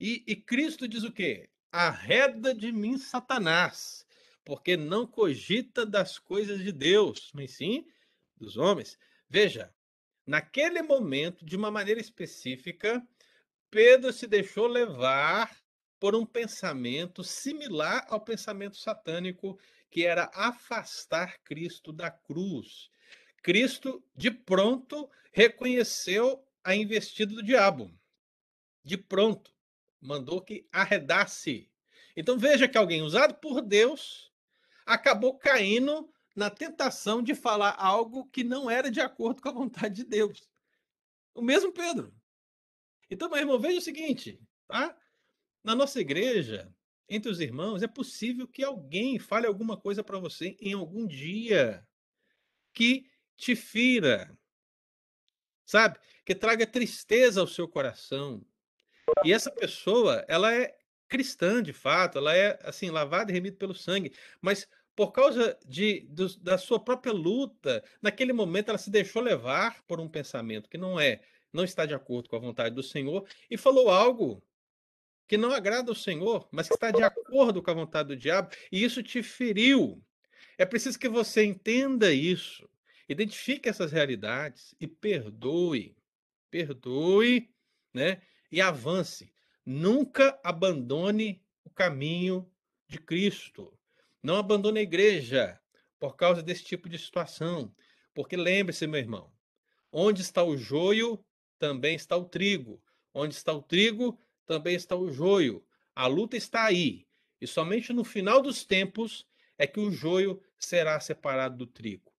E, e Cristo diz o quê? Arreda de mim, Satanás, porque não cogita das coisas de Deus, mas sim dos homens. Veja, naquele momento, de uma maneira específica, Pedro se deixou levar por um pensamento similar ao pensamento satânico que era afastar Cristo da cruz. Cristo, de pronto, reconheceu a investida do diabo. De pronto, mandou que arredasse. Então veja que alguém usado por Deus acabou caindo na tentação de falar algo que não era de acordo com a vontade de Deus. O mesmo Pedro. Então, meu irmão, veja o seguinte, tá? Na nossa igreja, entre os irmãos, é possível que alguém fale alguma coisa para você em algum dia que te fira, sabe? Que traga tristeza ao seu coração. E essa pessoa, ela é cristã de fato, ela é assim lavada e remida pelo sangue, mas por causa de, do, da sua própria luta, naquele momento ela se deixou levar por um pensamento que não é, não está de acordo com a vontade do Senhor e falou algo que não agrada ao Senhor, mas que está de acordo com a vontade do diabo, e isso te feriu. É preciso que você entenda isso, identifique essas realidades e perdoe. Perdoe, né? E avance. Nunca abandone o caminho de Cristo. Não abandone a igreja por causa desse tipo de situação. Porque lembre-se, meu irmão, onde está o joio, também está o trigo. Onde está o trigo, também está o joio. A luta está aí. E somente no final dos tempos é que o joio será separado do trigo.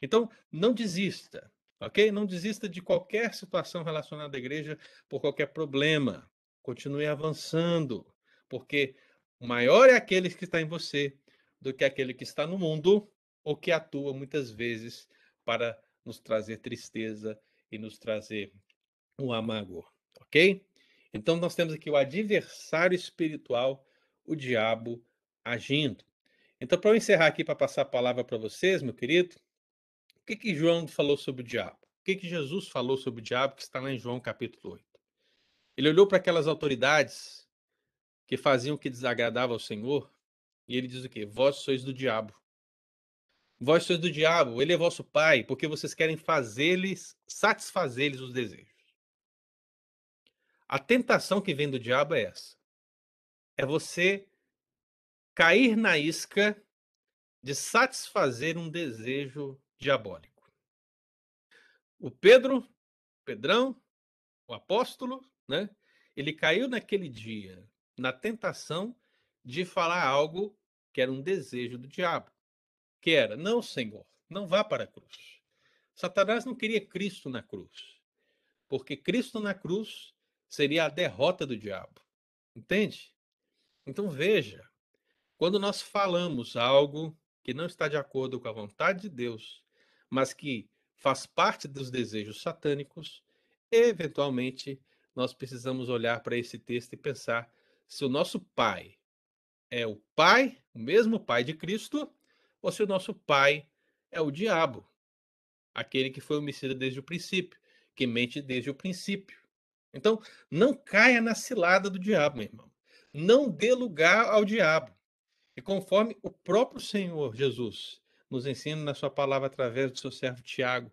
Então, não desista, ok? Não desista de qualquer situação relacionada à igreja por qualquer problema. Continue avançando, porque maior é aquele que está em você do que aquele que está no mundo ou que atua muitas vezes para nos trazer tristeza e nos trazer um amargor, ok? Então, nós temos aqui o adversário espiritual, o diabo, agindo. Então, para eu encerrar aqui, para passar a palavra para vocês, meu querido, o que, que João falou sobre o diabo? O que, que Jesus falou sobre o diabo, que está lá em João capítulo 8? Ele olhou para aquelas autoridades que faziam o que desagradava ao Senhor, e ele diz o quê? Vós sois do diabo. Vós sois do diabo, ele é vosso pai, porque vocês querem fazer-lhes, satisfazer-lhes os desejos. A tentação que vem do diabo é essa. É você cair na isca de satisfazer um desejo diabólico. O Pedro, Pedrão, o apóstolo, né? Ele caiu naquele dia na tentação de falar algo que era um desejo do diabo, que era: "Não, Senhor, não vá para a cruz". Satanás não queria Cristo na cruz, porque Cristo na cruz seria a derrota do diabo. Entende? Então veja, quando nós falamos algo que não está de acordo com a vontade de Deus, mas que faz parte dos desejos satânicos, eventualmente nós precisamos olhar para esse texto e pensar se o nosso pai é o pai, o mesmo pai de Cristo, ou se o nosso pai é o diabo, aquele que foi homicida desde o princípio, que mente desde o princípio. Então, não caia na cilada do diabo, meu irmão. Não dê lugar ao diabo. E conforme o próprio Senhor Jesus nos ensina na sua palavra através do seu servo Tiago,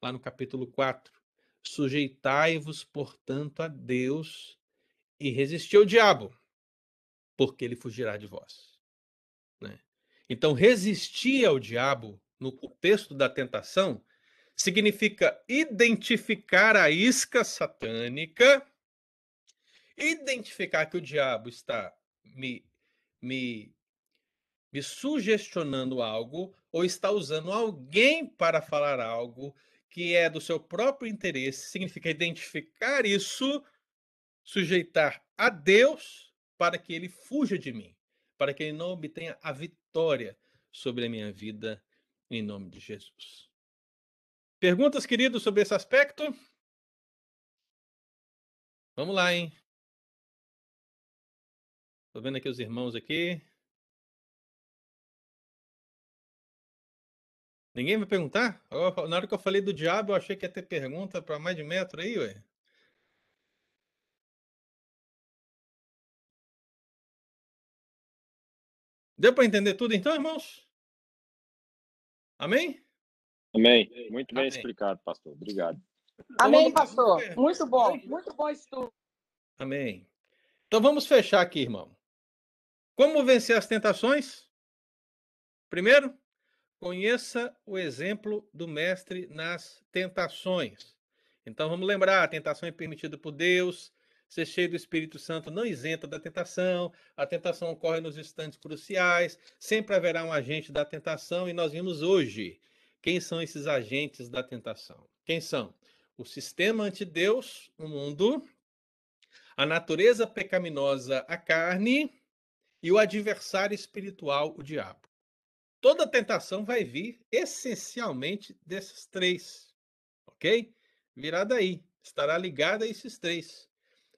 lá no capítulo 4, sujeitai-vos, portanto, a Deus e resisti ao diabo, porque ele fugirá de vós. Né? Então, resistir ao diabo, no contexto da tentação, significa identificar a isca satânica, identificar que o diabo está me, me, me sugestionando algo ou está usando alguém para falar algo que é do seu próprio interesse, significa identificar isso, sujeitar a Deus para que ele fuja de mim, para que ele não obtenha a vitória sobre a minha vida, em nome de Jesus. Perguntas, queridos, sobre esse aspecto? Vamos lá, hein? Estou vendo aqui os irmãos aqui. Ninguém vai perguntar? Na hora que eu falei do diabo, eu achei que ia ter pergunta para mais de metro aí, ué. Deu para entender tudo então, irmãos? Amém? Amém. Muito bem Amém. explicado, pastor. Obrigado. Amém, então, pastor. Muito bom. Muito bom estudo. Amém. Então vamos fechar aqui, irmão. Como vencer as tentações? Primeiro, conheça o exemplo do mestre nas tentações. Então vamos lembrar, a tentação é permitida por Deus, ser cheio do Espírito Santo não isenta da tentação, a tentação ocorre nos instantes cruciais, sempre haverá um agente da tentação, e nós vimos hoje quem são esses agentes da tentação. Quem são? O sistema anti-Deus, o mundo, a natureza pecaminosa, a carne, e o adversário espiritual, o diabo. Toda tentação vai vir essencialmente desses três, ok? Virá daí, estará ligada a esses três.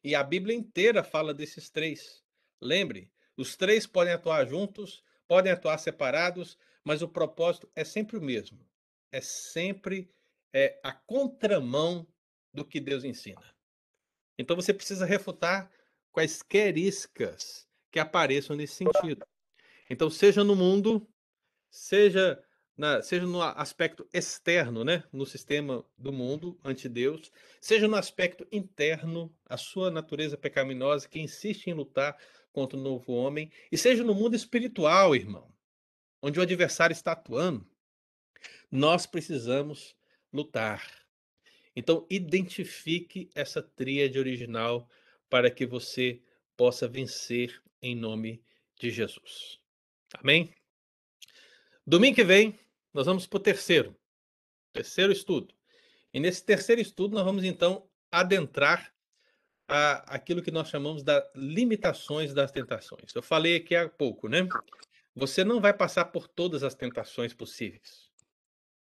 E a Bíblia inteira fala desses três. Lembre, os três podem atuar juntos, podem atuar separados, mas o propósito é sempre o mesmo. É sempre é, a contramão do que Deus ensina. Então você precisa refutar quaisquer iscas que apareçam nesse sentido. Então, seja no mundo, seja, na, seja no aspecto externo, né, no sistema do mundo ante Deus, seja no aspecto interno, a sua natureza pecaminosa que insiste em lutar contra o novo homem, e seja no mundo espiritual, irmão, onde o adversário está atuando, nós precisamos lutar. Então, identifique essa tríade original para que você possa vencer em nome de Jesus. Amém? Domingo que vem, nós vamos para o terceiro, terceiro estudo. E nesse terceiro estudo, nós vamos então adentrar a, aquilo que nós chamamos das limitações das tentações. Eu falei aqui há pouco, né? Você não vai passar por todas as tentações possíveis.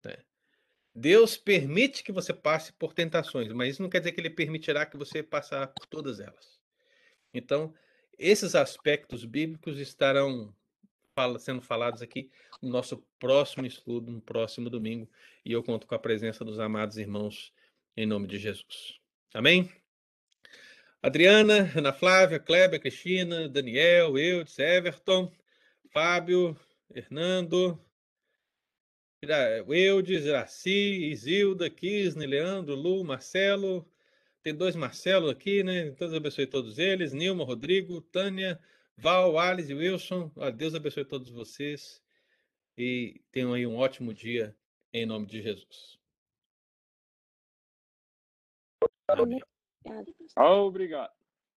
Né? Deus permite que você passe por tentações, mas isso não quer dizer que Ele permitirá que você passará por todas elas. Então, esses aspectos bíblicos estarão sendo falados aqui no nosso próximo estudo, no próximo domingo, e eu conto com a presença dos amados irmãos em nome de Jesus. Amém? Adriana, Ana Flávia, Kleber, Cristina, Daniel, Eudes, Everton, Fábio, Hernando, Eudes, Iraci, Isilda, Kisne, Leandro, Lu, Marcelo, tem dois Marcelo aqui, né? Deus abençoe todos eles. Nilma, Rodrigo, Tânia, Val, Alice, Wilson. Deus abençoe todos vocês. E tenham aí um ótimo dia, em nome de Jesus. Amém. Obrigado.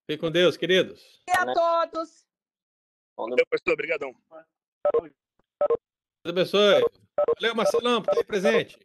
Fique com Deus, queridos. E a todos. Valeu, pastor. Obrigadão. Deus abençoe. Valeu, Marcelão, por estar aí presente.